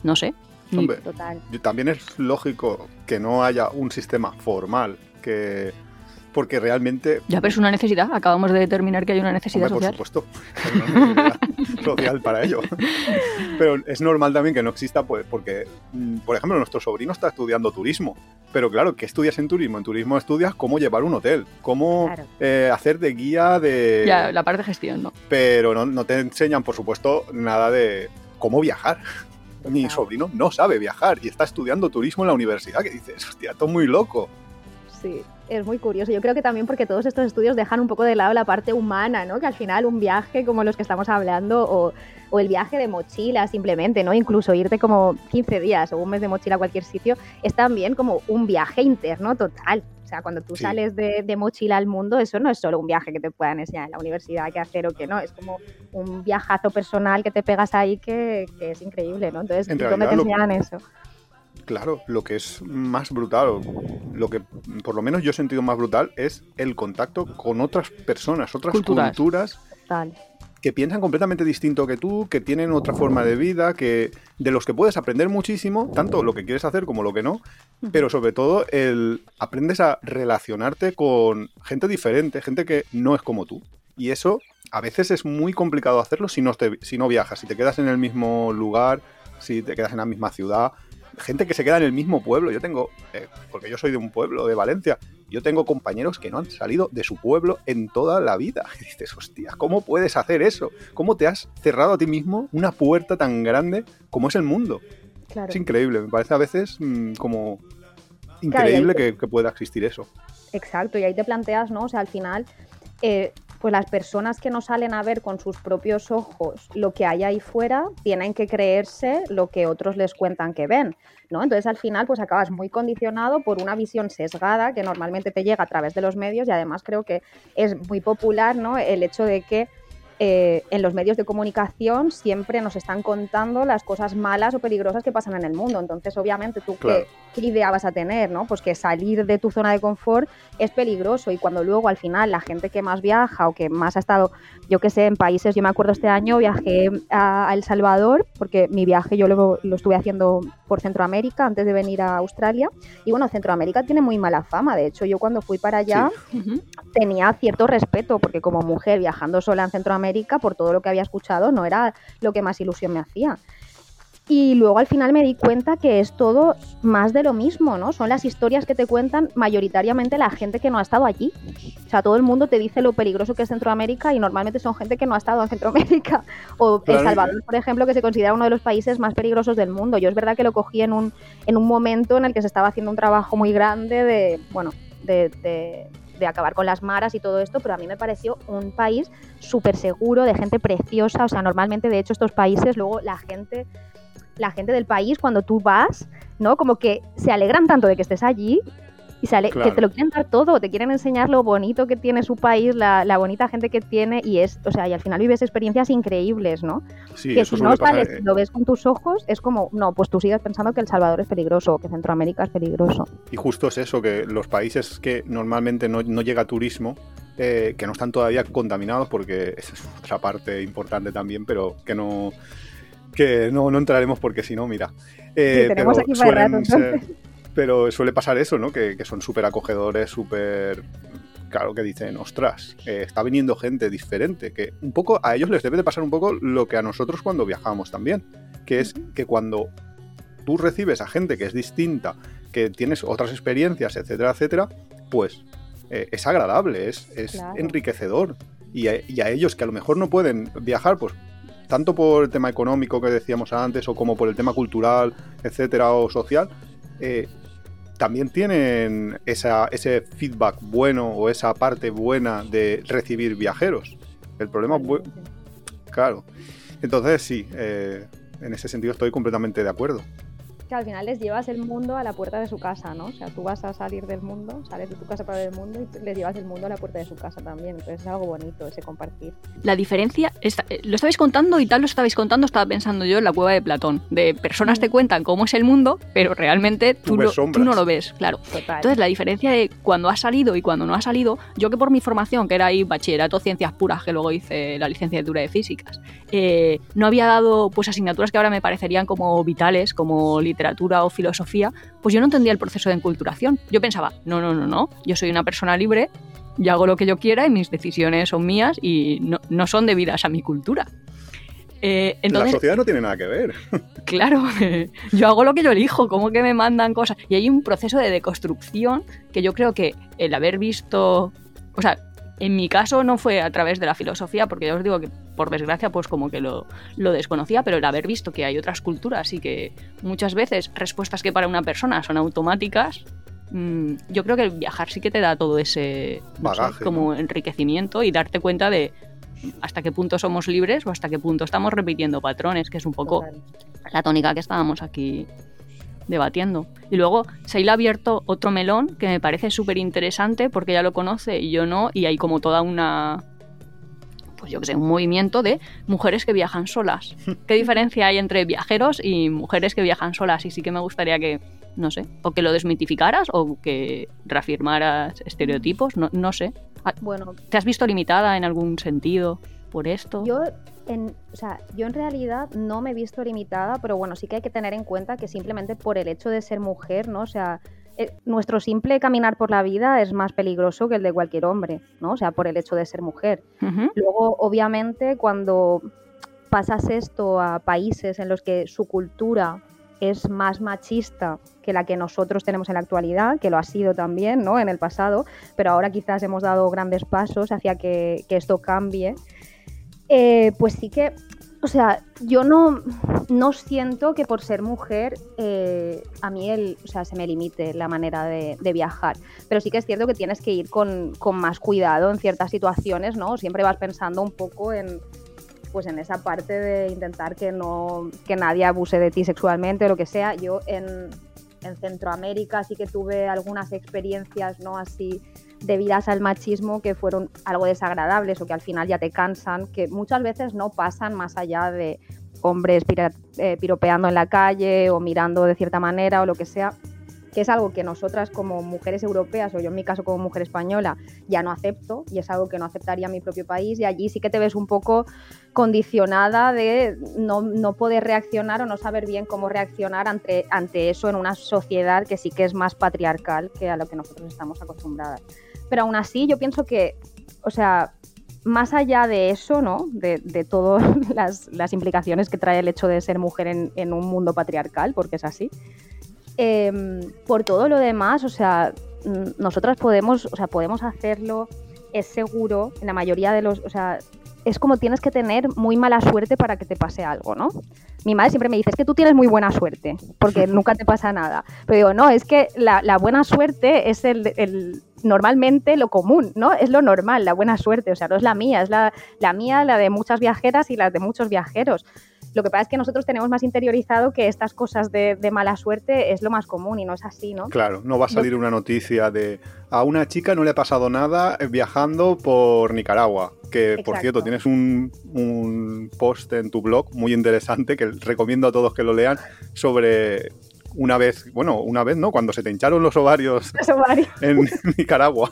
No sé. Hombre, Total. también es lógico que no haya un sistema formal que porque realmente Ya, pero es una necesidad. Acabamos de determinar que hay una necesidad Hombre, social. por supuesto, hay una necesidad social para ello. Pero es normal también que no exista, pues, porque, mm, por ejemplo, nuestro sobrino está estudiando turismo. Pero claro, ¿qué estudias en turismo? En turismo estudias cómo llevar un hotel, cómo Claro. eh, hacer de guía de... Ya, la parte de gestión, ¿no? Pero no, no te enseñan, por supuesto, nada de cómo viajar. Mi sobrino no sabe viajar y está estudiando turismo en la universidad, que dices, hostia, esto es muy loco. Sí, es muy curioso. Yo creo que también porque todos estos estudios dejan un poco de lado la parte humana, ¿no? Que al final un viaje como los que estamos hablando o, o el viaje de mochila simplemente, ¿no? Incluso irte como 15 días o un mes de mochila a cualquier sitio es también como un viaje interno total. O sea, cuando tú Sí. sales de, de mochila al mundo, eso no es solo un viaje que te puedan enseñar en la universidad qué hacer o qué no, es como un viajazo personal que te pegas ahí que, que es increíble, ¿no? Entonces, En ¿dónde te lo- enseñan eso? Claro, lo que es más brutal, o lo que por lo menos yo he sentido más brutal, es el contacto con otras personas, otras Culturas. que piensan completamente distinto que tú, que tienen otra forma de vida, que de los que puedes aprender muchísimo, tanto lo que quieres hacer como lo que no, pero sobre todo el aprendes a relacionarte con gente diferente, gente que no es como tú. Y eso a veces es muy complicado hacerlo si no, te- si no viajas, si te quedas en el mismo lugar, si te quedas en la misma ciudad. Gente que se queda en el mismo pueblo. Yo tengo, eh, porque yo soy de un pueblo, de Valencia, yo tengo compañeros que no han salido de su pueblo en toda la vida. Y dices, hostia, ¿cómo puedes hacer eso? ¿Cómo te has cerrado a ti mismo una puerta tan grande como es el mundo? Claro. Es increíble, me parece a veces mm, como Claro, increíble que pueda existir eso. Exacto, y ahí te planteas, ¿no? O sea, al final, eh, pues las personas que no salen a ver con sus propios ojos lo que hay ahí fuera, tienen que creerse lo que otros les cuentan que ven, ¿no? Entonces, al final, pues acabas muy condicionado por una visión sesgada que normalmente te llega a través de los medios y además creo que es muy popular, ¿no? El hecho de que eh, en los medios de comunicación siempre nos están contando las cosas malas o peligrosas que pasan en el mundo. Entonces, obviamente, tú Claro. qué, qué idea vas a tener, ¿no? Pues que salir de tu zona de confort es peligroso y cuando luego al final la gente que más viaja o que más ha estado, yo que sé, en países, yo me acuerdo este año viajé a, a El Salvador porque mi viaje yo lo, lo estuve haciendo por Centroamérica antes de venir a Australia y bueno, Centroamérica tiene muy mala fama, de hecho yo cuando fui para allá Ujú. tenía cierto respeto porque como mujer viajando sola en Centroamérica por todo lo que había escuchado no era lo que más ilusión me hacía. Y luego al final me di cuenta que es todo más de lo mismo, ¿no? Son las historias que te cuentan mayoritariamente la gente que no ha estado allí. O sea, todo el mundo te dice lo peligroso que es Centroamérica y normalmente son gente que no ha estado en Centroamérica. O El Salvador, por ejemplo, que se considera uno de los países más peligrosos del mundo. Yo es verdad que lo cogí en un, en un momento en el que se estaba haciendo un trabajo muy grande de, bueno, de, de- de acabar con las maras y todo esto, pero a mí me pareció un país súper seguro, de gente preciosa. O sea, normalmente, de hecho, estos países, luego la gente la gente del país cuando tú vas, ¿no? Como que se alegran tanto de que estés allí y sale, que te lo quieren dar todo, te quieren enseñar lo bonito que tiene su país, la, bonita gente que tiene y es, o sea, y al final vives experiencias increíbles, ¿no? Sí, que si no sales, eh. lo ves con tus ojos, es como, no, pues tú sigues pensando que El Salvador es peligroso, que Centroamérica es peligroso. Y justo es eso, que los países que normalmente no, llega turismo, eh, que no están todavía contaminados, porque esa es otra parte importante también, pero que no que no, no entraremos porque si no, mira. Eh, tenemos aquí para pero suele pasar eso, ¿no? Que, son súper acogedores, súper... Claro que dicen, ostras, eh, está viniendo gente diferente, que un poco a ellos les debe de pasar un poco lo que a nosotros cuando viajamos también, que es que cuando tú recibes a gente que es distinta, que tienes otras experiencias, etcétera, etcétera, pues eh, es agradable, es, es enriquecedor. Y a, y a, ellos que a lo mejor no pueden viajar, pues tanto por el tema económico que decíamos antes, o como por el tema cultural, etcétera, o social, eh, también tienen ese feedback bueno o esa parte buena de recibir viajeros. El problema es... Claro. Entonces sí, eh, en ese sentido estoy completamente de acuerdo que al final les llevas el mundo a la puerta de su casa, ¿no? O sea, tú vas a salir del mundo, sales de tu casa para ver el mundo y les llevas el mundo a la puerta de su casa también. Entonces es algo bonito ese compartir. La diferencia, eh, lo estabais contando y tal lo estabais contando, estaba pensando yo en la cueva de Platón. De personas te mm. cuentan cómo es el mundo, pero realmente tú, no lo ves, claro. Entonces la diferencia de cuando ha salido y cuando no ha salido, yo que por mi formación, que era ahí bachillerato, ciencias puras, que luego hice la licenciatura de físicas, eh, no había dado pues asignaturas que ahora me parecerían como vitales, como literatura o filosofía, pues yo no entendía el proceso de enculturación. Yo pensaba, no, no, no, no, yo soy una persona libre, yo hago lo que yo quiera y mis decisiones son mías y no, son debidas a mi cultura. Eh, entonces, la sociedad no tiene nada que ver. Claro, yo hago lo que yo elijo, como que me mandan cosas. Y hay un proceso de deconstrucción que yo creo que el haber visto, o sea, en mi caso no fue a través de la filosofía, porque ya os digo que por desgracia pues como que lo, desconocía, pero el haber visto que hay otras culturas y que muchas veces respuestas que para una persona son automáticas, mm, yo creo que viajar sí que te da todo ese como enriquecimiento y darte cuenta de hasta qué punto somos libres o hasta qué punto estamos repitiendo patrones, que es un poco la tónica que estábamos aquí debatiendo. Y luego se ha abierto otro melón que me parece súper interesante porque ya lo conoce y yo no, y hay como toda una, pues yo que sé, un movimiento de mujeres que viajan solas. ¿Qué diferencia hay entre viajeros y mujeres que viajan solas? Y sí que me gustaría que, no sé, o que lo desmitificaras o que reafirmaras estereotipos, no, no sé. Ah, bueno, ¿te has visto limitada en algún sentido por esto? Yo en, o sea, yo en realidad no me he visto limitada, pero bueno, sí que hay que tener en cuenta que simplemente por el hecho de ser mujer, ¿no? O sea, eh, nuestro simple caminar por la vida es más peligroso que el de cualquier hombre, ¿no? O sea, por el hecho de ser mujer. Luego, obviamente, cuando pasas esto a países en los que su cultura es más machista que la que nosotros tenemos en la actualidad, que lo ha sido también ¿no? en el pasado, pero ahora quizás hemos dado grandes pasos hacia que, que esto cambie. Eh, pues sí que, o sea, yo no, no siento que por ser mujer eh, a mí el, o sea, se me limite la manera de, viajar, pero sí que es cierto que tienes que ir con, más cuidado en ciertas situaciones, ¿no? Siempre vas pensando un poco en, pues en esa parte de intentar que no que nadie abuse de ti sexualmente o lo que sea. Yo en, en Centroamérica sí que tuve algunas experiencias no así debidas al machismo que fueron algo desagradables o que al final ya te cansan, que muchas veces no pasan más allá de hombres eh, piropeando en la calle o mirando de cierta manera o lo que sea, que es algo que nosotras como mujeres europeas, o yo en mi caso como mujer española, ya no acepto y es algo que no aceptaría mi propio país y allí sí que te ves un poco condicionada de no, no poder reaccionar o no saber bien cómo reaccionar ante, ante eso en una sociedad que sí que es más patriarcal que a lo que nosotros estamos acostumbradas. Pero aún así yo pienso que, o sea, más allá de eso, ¿no? De, de todas las, implicaciones que trae el hecho de ser mujer en, en un mundo patriarcal, porque es así, Em, por todo lo demás, o sea, nosotras podemos, o sea, podemos hacerlo, es seguro, en la mayoría de los, o sea, es como tienes que tener muy mala suerte para que te pase algo, ¿no? Mi madre siempre me dice, es que tú tienes muy buena suerte, porque nunca te pasa nada. Pero digo, no, es que la, buena suerte es el, normalmente lo común, ¿no? Es lo normal, la buena suerte, o sea, no es la mía, es la, la mía, la de muchas viajeras y la de muchos viajeros. Lo que pasa es que nosotros tenemos más interiorizado que estas cosas de, de mala suerte es lo más común y no es así, ¿no? Claro, no va a salir una noticia de a una chica no le ha pasado nada viajando por Nicaragua. Que, por cierto, tienes un, un post en tu blog muy interesante que recomiendo a todos que lo lean sobre una vez, bueno, una vez, ¿no? Cuando se te hincharon los ovarios en Nicaragua.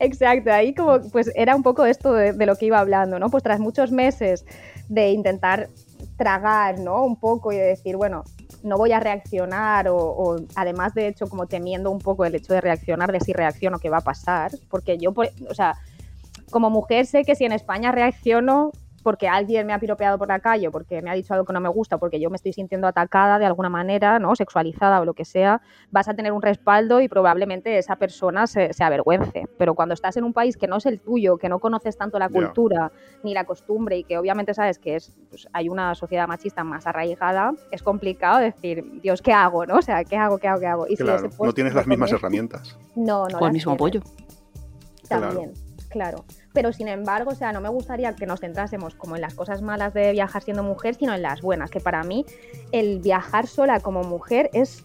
Exacto, ahí como pues era un poco esto de, de lo que iba hablando, ¿no? Pues tras muchos meses de intentar tragar, ¿no? Un poco y de decir, bueno, no voy a reaccionar o, o además de hecho como temiendo un poco el hecho de reaccionar, de si reacciono, qué va a pasar, porque yo, o sea, como mujer sé que si en España reacciono porque alguien me ha piropeado por la calle, o porque me ha dicho algo que no me gusta, porque yo me estoy sintiendo atacada de alguna manera, ¿no? Sexualizada o lo que sea, vas a tener un respaldo y probablemente esa persona se, se avergüence. Pero cuando estás en un país que no es el tuyo, que no conoces tanto la cultura ni la costumbre y que obviamente sabes que es, pues, hay una sociedad machista más arraigada, es complicado decir, Dios, ¿qué hago? ¿no? O sea, ¿qué hago? ¿Qué hago? ¿Qué hago? Y Claro, no tienes las mismas herramientas. No, no. O el mismo tienes apoyo. también, claro. Pero sin embargo, o sea, no me gustaría que nos centrásemos como en las cosas malas de viajar siendo mujer, sino en las buenas, que para mí el viajar sola como mujer es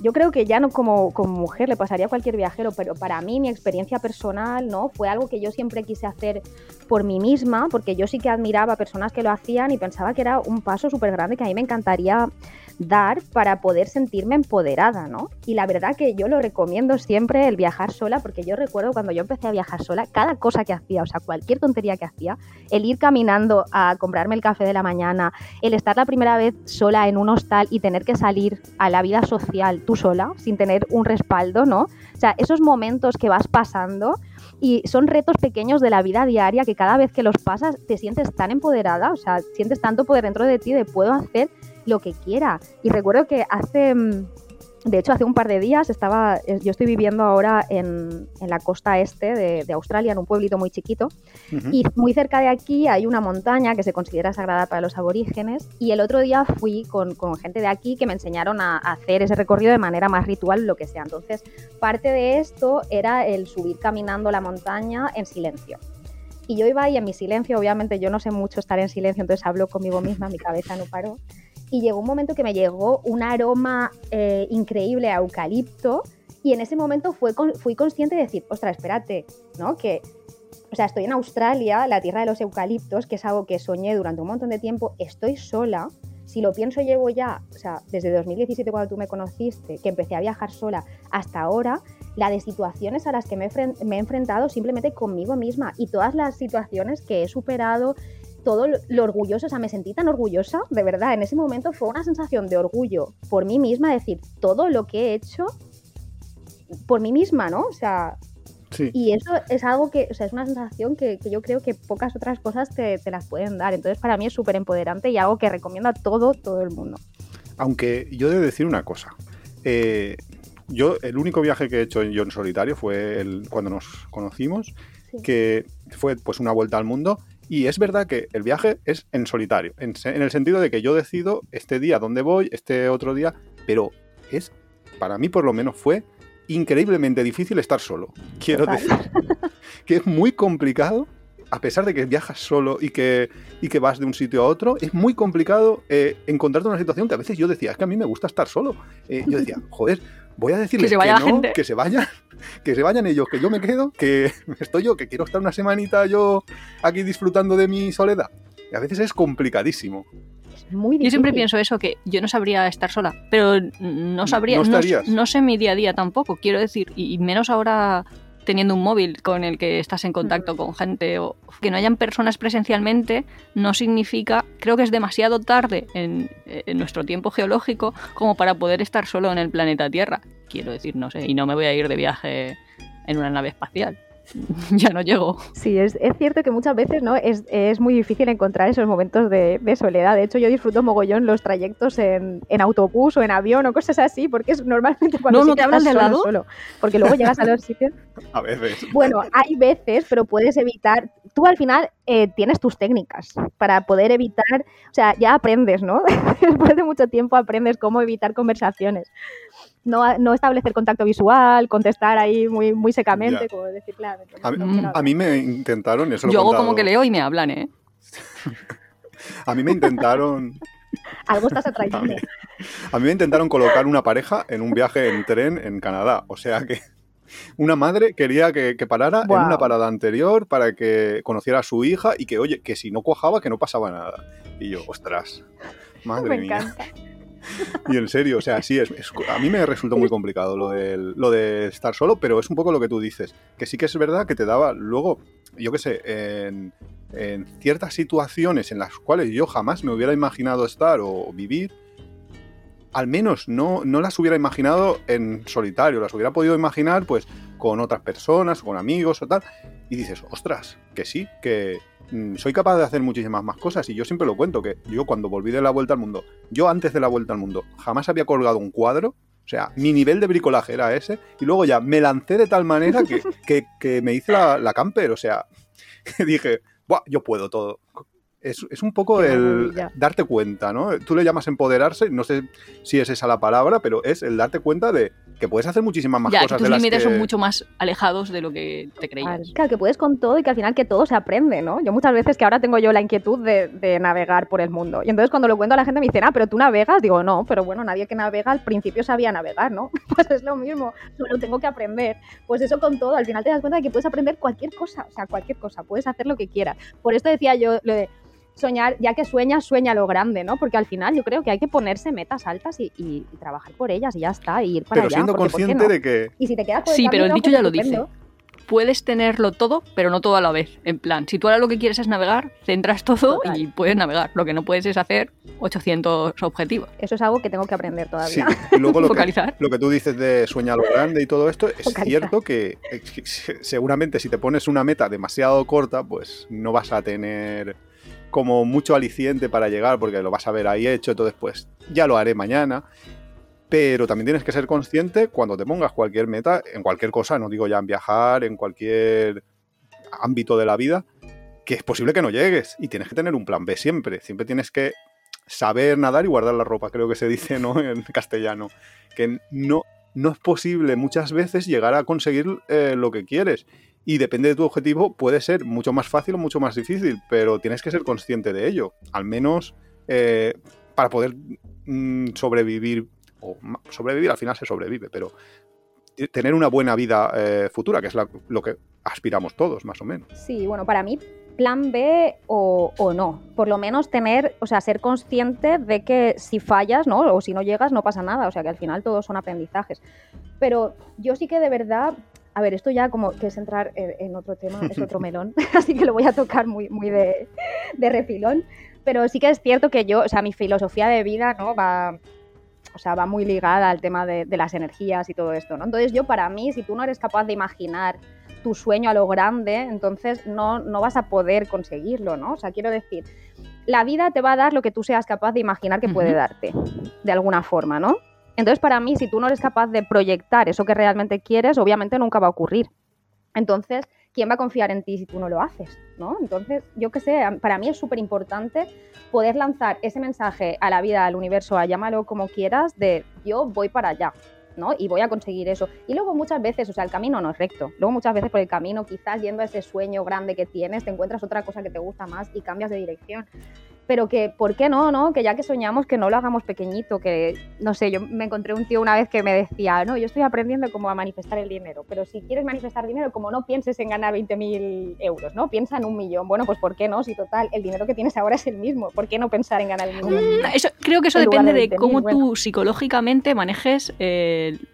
yo creo que ya no como, como mujer le pasaría a cualquier viajero, pero para mí mi experiencia personal, ¿no? Fue algo que yo siempre quise hacer por mí misma, porque yo sí que admiraba a personas que lo hacían y pensaba que era un paso súper grande que a mí me encantaría dar para poder sentirme empoderada, ¿no? Y la verdad que yo lo recomiendo siempre el viajar sola, porque yo recuerdo cuando yo empecé a viajar sola, cada cosa que hacía, o sea, cualquier tontería que hacía, el ir caminando a comprarme el café de la mañana, el estar la primera vez sola en un hostal y tener que salir a la vida social tú sola, sin tener un respaldo, ¿no? O sea, esos momentos que vas pasando y son retos pequeños de la vida diaria que cada vez que los pasas te sientes tan empoderada, o sea, sientes tanto poder dentro de ti de puedo hacer lo que quiera. Y recuerdo que hace, mm, de hecho, hace un par de días estaba, eh, yo estoy viviendo ahora en, en la costa este de, de Australia, en un pueblito muy chiquito, y muy cerca de aquí hay una montaña que se considera sagrada para los aborígenes. Y el otro día fui con, con gente de aquí que me enseñaron a, a hacer ese recorrido de manera más ritual, lo que sea. Entonces, parte de esto era el subir caminando la montaña en silencio. Y yo iba ahí en mi silencio, obviamente yo no sé mucho estar en silencio, entonces hablo conmigo misma, mi cabeza no paró. Y llegó un momento que me llegó un aroma eh, increíble a eucalipto y en ese momento fue fui consciente de decir, ostras, espérate, ¿no? Que o sea, estoy en Australia, la tierra de los eucaliptos, que es algo que soñé durante un montón de tiempo, estoy sola. Si lo pienso, llevo ya, o sea, desde 2017 cuando tú me conociste, que empecé a viajar sola, hasta ahora, la de situaciones a las que me he enfrentado simplemente conmigo misma y todas las situaciones que he superado, todo lo, lo orgulloso, o sea, me sentí tan orgullosa, de verdad, en ese momento fue una sensación de orgullo por mí misma, decir, todo lo que he hecho por mí misma, ¿no? O sea, Sí. y eso es algo que, o sea, es una sensación que, que yo creo que pocas otras cosas te, te las pueden dar. Entonces, para mí es súper empoderante y algo que recomiendo a todo, todo el mundo. Aunque yo he de decir una cosa. Eh, yo, el único viaje que he hecho yo en solitario fue el, cuando nos conocimos, Sí. que fue pues una vuelta al mundo. Y es verdad que el viaje es en solitario, en, el sentido de que yo decido este día dónde voy, este otro día, pero es, para mí por lo menos fue increíblemente difícil estar solo. Quiero Total. decir que es muy complicado, a pesar de que viajas solo y que, y que vas de un sitio a otro, es muy complicado eh, encontrarte una situación que a veces yo decía, es que a mí me gusta estar solo. Eh, yo decía, joder, voy a decirles Que se vaya que la no, gente. que se vayan, que se vayan ellos, que yo me quedo, que estoy yo, que quiero estar una semanita yo aquí disfrutando de mi soledad. Y a veces es complicadísimo. Es muy difícil. Yo siempre pienso eso, que yo no sabría estar sola, pero no sabría, No no, estarías. no sé mi día a día tampoco, quiero decir, y menos ahora teniendo un móvil con el que estás en contacto con gente o que no hayan personas presencialmente no significa, creo que es demasiado tarde en, en nuestro tiempo geológico como para poder estar solo en el planeta Tierra. Quiero decir, no sé, y no me voy a ir de viaje en una nave espacial. ya no llego. Sí, es, es cierto que muchas veces ¿no? es, es muy difícil encontrar esos momentos de, de soledad. De hecho, yo disfruto mogollón los trayectos en, en autobús o en avión o cosas así, porque es normalmente cuando No, sí ¿no te hablan estás de lado? solo. Porque luego llegas a los sitios. A veces. Bueno, hay veces, pero puedes evitar. Tú al final eh, tienes tus técnicas para poder evitar. O sea, ya aprendes, ¿no? Después de mucho tiempo aprendes cómo evitar conversaciones. No, no establecer contacto visual, contestar ahí muy, muy secamente, Ya. como decir, claro. A mí, no a mí me intentaron, eso lo Yo hago como que leo y me hablan, ¿eh? A mí me intentaron. Algo estás A atrayendo. mí, a mí me intentaron colocar una pareja en un viaje en tren en Canadá. O sea que una madre quería que, que parara en una parada anterior para que conociera a su hija y que, oye, que si no cuajaba, que no pasaba nada. Y yo, ostras, madre Me mía. encanta. Y en serio, o sea, sí, es, es- a mí me resultó muy complicado lo, del- lo de estar solo, pero es un poco lo que tú dices, que sí que es verdad que te daba luego, yo qué sé, en, en ciertas situaciones en las cuales yo jamás me hubiera imaginado estar o vivir, al menos no, no las hubiera imaginado en solitario, las hubiera podido imaginar pues con otras personas, con amigos o tal, y dices, ostras, que sí, que mm, soy capaz de hacer muchísimas más cosas, y yo siempre lo cuento, que yo cuando volví de la vuelta al mundo, yo antes de la vuelta al mundo jamás había colgado un cuadro, o sea, mi nivel de bricolaje era ese, y luego ya me lancé de tal manera que, que- que me hice la, camper, o sea, dije, Buah, yo puedo todo. Es, es un poco Qué el maravilla. darte cuenta, ¿no? Tú le llamas empoderarse, no sé si es esa la palabra, pero es el darte cuenta de que puedes hacer muchísimas más ya, que cosas tus de las límites que... son mucho más alejados de lo que te creías. Claro, que puedes con todo y que al final que todo se aprende, ¿no? Yo muchas veces que ahora tengo yo la inquietud de, de navegar por el mundo. Y entonces cuando lo cuento a la gente me dicen, ah, pero tú navegas. Digo, no, pero bueno, nadie que navega al principio sabía navegar, ¿no? Pues es lo mismo, solo tengo que aprender. Pues eso con todo, al final te das cuenta de que puedes aprender cualquier cosa, o sea, cualquier cosa, puedes hacer lo que quieras. Por esto decía yo lo de soñar, ya que sueñas, sueña lo grande, ¿no? Porque al final yo creo que hay que ponerse metas altas y, y- y trabajar por ellas y ya está, y ir para Pero allá. siendo porque ¿por qué consciente no? de que... Y si te quedas por Sí, pero el dicho ya lo dice. Puedes tenerlo todo, pero no todo a la vez. En plan, si tú ahora lo que quieres es navegar, centras todo Total. y puedes navegar. Lo que no puedes es hacer 800 objetivos. Eso es algo que tengo que aprender Sí, todavía. y luego lo que, Focalizar. lo que tú dices de sueñar lo grande y todo esto, es Focalizar. cierto que eh, se- seguramente si te pones una meta demasiado corta, pues no vas a tener como mucho aliciente para llegar porque lo vas a ver ahí hecho, entonces pues ya lo haré mañana. Pero también tienes que ser consciente cuando te pongas cualquier meta, en cualquier cosa, no digo ya en viajar, en cualquier ámbito de la vida, que es posible que no llegues y tienes que tener un plan B siempre. Siempre tienes que saber nadar y guardar la ropa, creo que se dice ¿no? en castellano. Que no, no es posible muchas veces llegar a conseguir eh, lo que quieres. Y depende de tu objetivo, puede ser mucho más fácil o mucho más difícil, pero tienes que ser consciente de ello. Al menos eh, para poder mm, sobrevivir, o sobrevivir al final se sobrevive, pero tener una buena vida eh, futura, que es lo que aspiramos todos, más o menos. Sí, bueno, para mí plan B o, o no. Por lo menos tener, o sea, ser consciente de que si fallas, ¿no? O si no llegas, no pasa nada. O sea, que al final todos son aprendizajes. Pero yo sí que de verdad, a ver, esto ya como que es entrar en, en otro tema, es otro melón, así que lo voy a tocar muy, muy de, de refilón. Pero sí que es cierto que yo, o sea, mi filosofía de vida, ¿no? Va, o sea, va muy ligada al tema de, de las energías y todo esto, ¿no? Entonces yo para mí, si tú no eres capaz de imaginar tu sueño a lo grande, entonces no, no vas a poder conseguirlo, ¿no? O sea, quiero decir, la vida te va a dar lo que tú seas capaz de imaginar que puede darte, de alguna forma, ¿no? Entonces, para mí, si tú no eres capaz de proyectar eso que realmente quieres, obviamente nunca va a ocurrir. Entonces, ¿quién va a confiar en ti si tú no lo haces? ¿no? Entonces, yo qué sé, para mí es súper importante poder lanzar ese mensaje a la vida, al universo, a llámalo como quieras, de yo voy para allá. ¿no? Y voy a conseguir eso. Y luego muchas veces, o sea, el camino no es recto. Luego muchas veces por el camino, quizás yendo a ese sueño grande que tienes, te encuentras otra cosa que te gusta más y cambias de dirección. Pero que, ¿por qué no, no? Que ya que soñamos, que no lo hagamos pequeñito, que, no sé, yo me encontré un tío una vez que me decía, no, yo estoy aprendiendo cómo a manifestar el dinero, pero si quieres manifestar dinero, como no pienses en ganar 20.000 euros, ¿no? Piensa en un millón. Bueno, pues ¿por qué no? Si total, el dinero que tienes ahora es el mismo, ¿por qué no pensar en ganar el millón? Mm, Eso, creo que eso depende de de 20.000, cómo bueno. tú psicológicamente manejes el,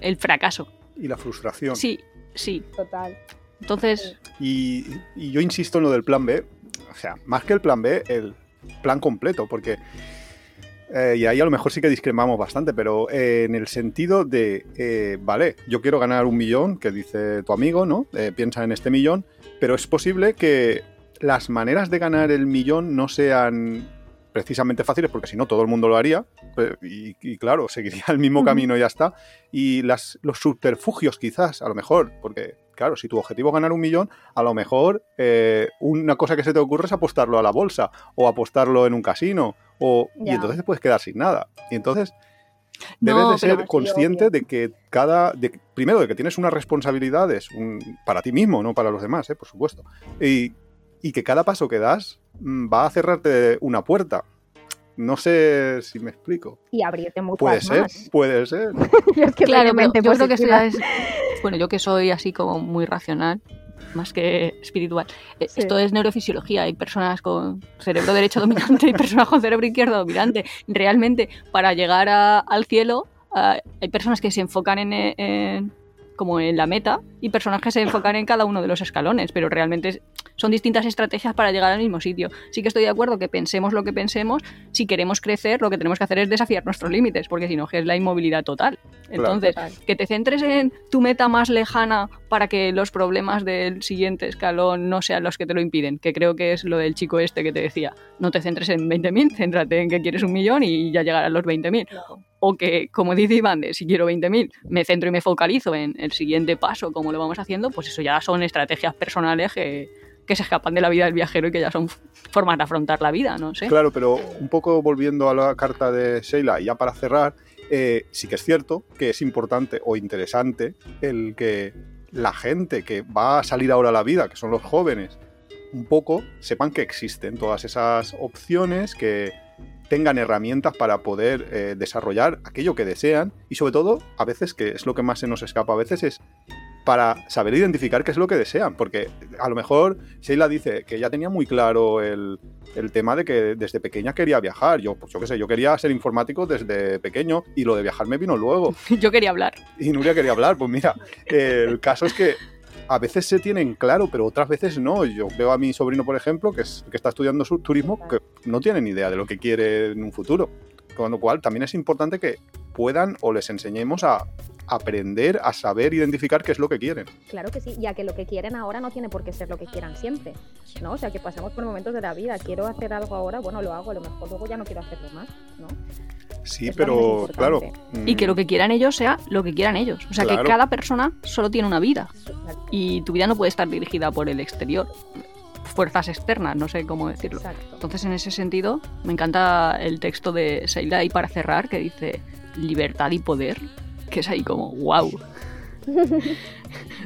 el fracaso. Y la frustración. Sí, sí. Total. Entonces, Y, y yo insisto en lo del plan B, o sea, más que el plan B, el plan completo, porque, eh, y ahí a lo mejor sí que discrepamos bastante, pero eh, en el sentido de, eh, vale, yo quiero ganar un millón, que dice tu amigo, ¿no? Piensa en este millón, pero es posible que las maneras de ganar el millón no sean precisamente fáciles, porque si no todo el mundo lo haría, y, y claro, seguiría el mismo camino y ya está. Y las, los subterfugios quizás, a lo mejor, porque claro, si tu objetivo es ganar un millón, a lo mejor eh, una cosa que se te ocurre es apostarlo a la bolsa o apostarlo en un casino, o, y entonces te puedes quedar sin nada. Y entonces debes No, de ser consciente obvio. de que cada, de, primero de que tienes unas responsabilidades un- para ti mismo, no para los demás, eh, por supuesto. Y, y que cada paso que das mm, va a cerrarte una puerta. No sé si me explico. Y abrirte muchas Puede ser, más. puede ser. Yo es que Claro, yo creo que bueno, yo que soy así como muy racional, más que espiritual. eh, Sí. Esto es neurofisiología. Hay personas con cerebro derecho dominante y personas con cerebro izquierdo dominante. Realmente, para llegar a- al cielo, ah, hay personas que se enfocan en, eh, en- como en la meta y personas que se enfocan en cada uno de los escalones, pero realmente es- son distintas estrategias para llegar al mismo sitio. Sí que estoy de acuerdo que pensemos lo que pensemos, si queremos crecer, lo que tenemos que hacer es desafiar nuestros límites, porque si no, que es la inmovilidad total. Entonces, Total. que te centres en tu meta más lejana para que los problemas del siguiente escalón no sean los que te lo impiden, que creo que es lo del chico este que te decía. No te centres en 20.000, céntrate en que quieres un millón y ya llegarán los 20.000. O que, como dice Iván, de si quiero 20.000, me centro y me focalizo en el siguiente paso, como lo vamos haciendo, pues eso ya son estrategias personales que, que se escapan de la vida del viajero y que ya son formas de afrontar la vida, no sé. Claro, pero un poco volviendo a la carta de Sheila, ya para cerrar, eh, sí que es cierto que es importante o interesante el que la gente que va a salir ahora a la vida, que son los jóvenes, un poco sepan que existen todas esas opciones, que tengan herramientas para poder eh, desarrollar aquello que desean y sobre todo, a veces, que es lo que más se nos escapa, a veces es para saber identificar qué es lo que desean, porque a lo mejor Sheila dice que ya tenía muy claro el, el tema de que desde pequeña quería viajar. Yo, pues yo qué sé, yo quería ser informático desde pequeño y lo de viajar me vino luego. Yo quería hablar. Y Nuria quería hablar. Pues mira, el caso es que a veces se tienen claro, pero otras veces no. Yo veo a mi sobrino, por ejemplo, que, es, que está estudiando su turismo, que no tiene ni idea de lo que quiere en un futuro. Con lo cual, también es importante que puedan o les enseñemos a aprender a saber identificar qué es lo que quieren. Claro que sí, ya que lo que quieren ahora no tiene por qué ser lo que quieran siempre, ¿no? O sea, que pasamos por momentos de la vida, quiero hacer algo ahora, bueno, lo hago, a lo mejor luego ya no quiero hacerlo más, ¿no? Sí, Eso pero claro. Y que lo mm, que quieran ellos sea lo que quieran ellos. O sea, Claro. que cada persona solo tiene una vida. Exacto. y tu vida no puede estar dirigida por el exterior, fuerzas externas, no sé cómo decirlo. Exacto. Entonces, en ese sentido, me encanta el texto de Seila ahí para cerrar, que dice libertad y poder, que es ahí como, wow.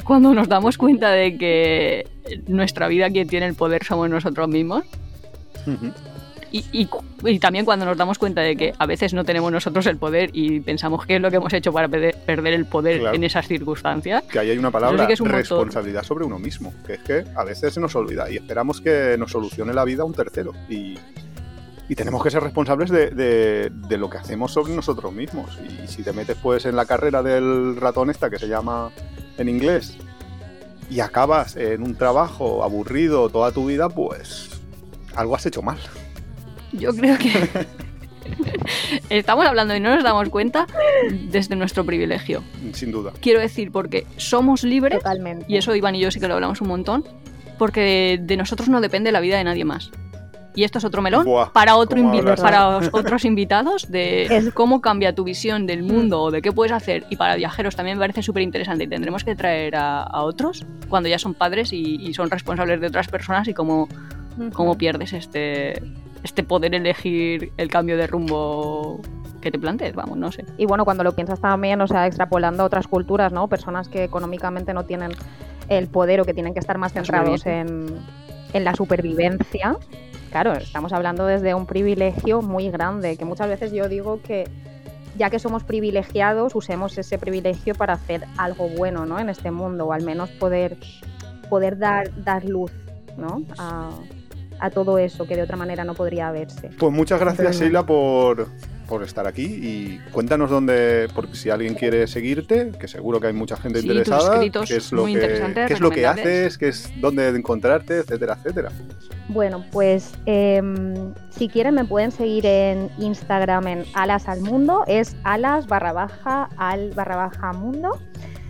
Cuando nos damos cuenta de que nuestra vida quien tiene el poder somos nosotros mismos, y, y y también cuando nos damos cuenta de que a veces no tenemos nosotros el poder y pensamos qué es lo que hemos hecho para perder, el poder Claro. en esas circunstancias, que ahí hay una palabra, sí que es un motor. responsabilidad sobre uno mismo, que es que a veces se nos olvida y esperamos que nos solucione la vida un tercero. Y, y tenemos que ser responsables de, de- de lo que hacemos sobre nosotros mismos. Y si te metes pues en la carrera del ratón esta que se llama en inglés y acabas en un trabajo aburrido toda tu vida, pues algo has hecho mal. Yo creo que estamos hablando y no nos damos cuenta desde nuestro privilegio. Sin duda. Quiero decir, porque somos libres, Totalmente. y eso Iván y yo sí que lo hablamos un montón, porque de nosotros no depende la vida de nadie más. Y esto es otro melón Buah, para, otro invi- para os- otros invitados de Es- cómo cambia tu visión del mundo o de qué puedes hacer. Y para viajeros también me parece súper interesante y tendremos que traer a, a otros cuando ya son padres y, y son responsables de otras personas y cómo, cómo pierdes este, este poder elegir el cambio de rumbo que te plantees, vamos, no sé. Y bueno, cuando lo piensas también, o sea, extrapolando a otras culturas, ¿no? Personas que económicamente no tienen el poder o que tienen que estar más centrados en, en la supervivencia. Claro, estamos hablando desde un privilegio muy grande, que muchas veces yo digo que ya que somos privilegiados, usemos ese privilegio para hacer algo bueno, ¿no? En este mundo, o al menos poder, poder dar, dar luz, ¿no? A, a todo eso que de otra manera no podría verse. Pues muchas gracias. Sheila, por, por estar aquí y cuéntanos dónde, porque si alguien quiere seguirte, que seguro que hay mucha gente Sí, interesada, qué es lo que, qué es lo que haces, qué es dónde encontrarte, etcétera, etcétera. Bueno, pues em, si quieren me pueden seguir en Instagram en alas al mundo, es alas barra baja al barra baja mundo.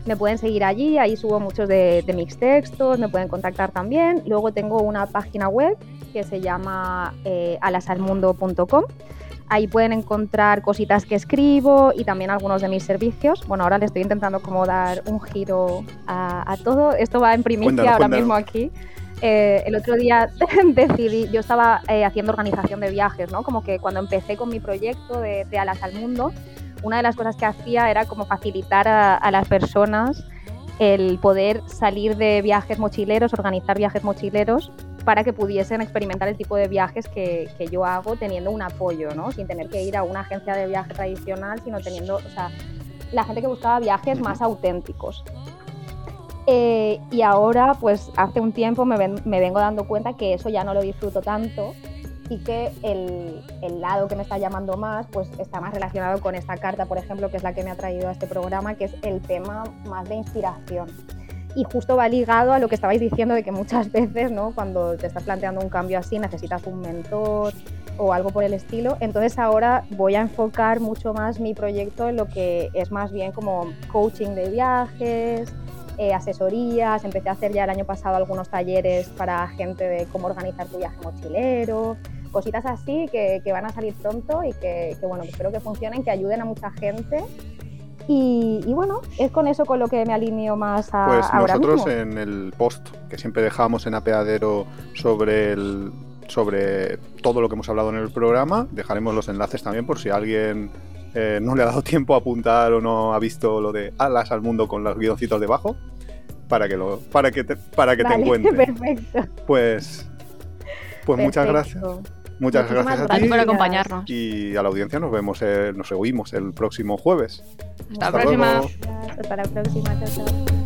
Me pueden seguir allí, ahí subo muchos de, de mis textos, me pueden contactar también. Luego tengo una página web que se llama eh, alasalmundo.com. Ahí pueden encontrar cositas que escribo y también algunos de mis servicios. Bueno, ahora le estoy intentando como dar un giro a, a todo. Esto va en primicia Cuéntanos, ahora cuéntanos. mismo aquí. Eh, el otro día decidí, yo estaba eh, haciendo organización de viajes, ¿no? Como que cuando empecé con mi proyecto de, de Alas al Mundo, una de las cosas que hacía era como facilitar a, a las personas el poder salir de viajes mochileros, organizar viajes mochileros para que pudiesen experimentar el tipo de viajes que, que, yo hago teniendo un apoyo, ¿no? Sin tener que ir a una agencia de viaje tradicional, sino teniendo, o sea, la gente que buscaba viajes más auténticos. Eh, y ahora, pues hace un tiempo me, me, vengo dando cuenta que eso ya no lo disfruto tanto y que el, el, lado que me está llamando más, pues está más relacionado con esta carta, por ejemplo, que es la que me ha traído a este programa, que es el tema más de inspiración y justo va ligado a lo que estabais diciendo de que muchas veces, ¿no? Cuando te estás planteando un cambio así, necesitas un mentor o algo por el estilo. Entonces ahora voy a enfocar mucho más mi proyecto en lo que es más bien como coaching de viajes, eh, asesorías. Empecé a hacer ya el año pasado algunos talleres para gente de cómo organizar tu viaje mochilero, cositas así que, que van a salir pronto y que, que, bueno, espero que funcionen, que ayuden a mucha gente y, bueno, es con eso con lo que me alineo más a Pues nosotros mismo. en el post que siempre dejamos en apeadero sobre el sobre todo lo que hemos hablado en el programa, dejaremos los enlaces también por si alguien eh, no le ha dado tiempo a apuntar o no ha visto lo de alas al mundo con los guioncitos debajo para que lo para que te, para que vale, te encuentre. Perfecto. Pues pues muchas gracias. Muchas Muchísimas gracias a Gracias ti por acompañarnos. y a la audiencia nos vemos, eh, nos oímos el próximo jueves. Hasta la próxima. luego. Hasta la próxima. Chao, chao.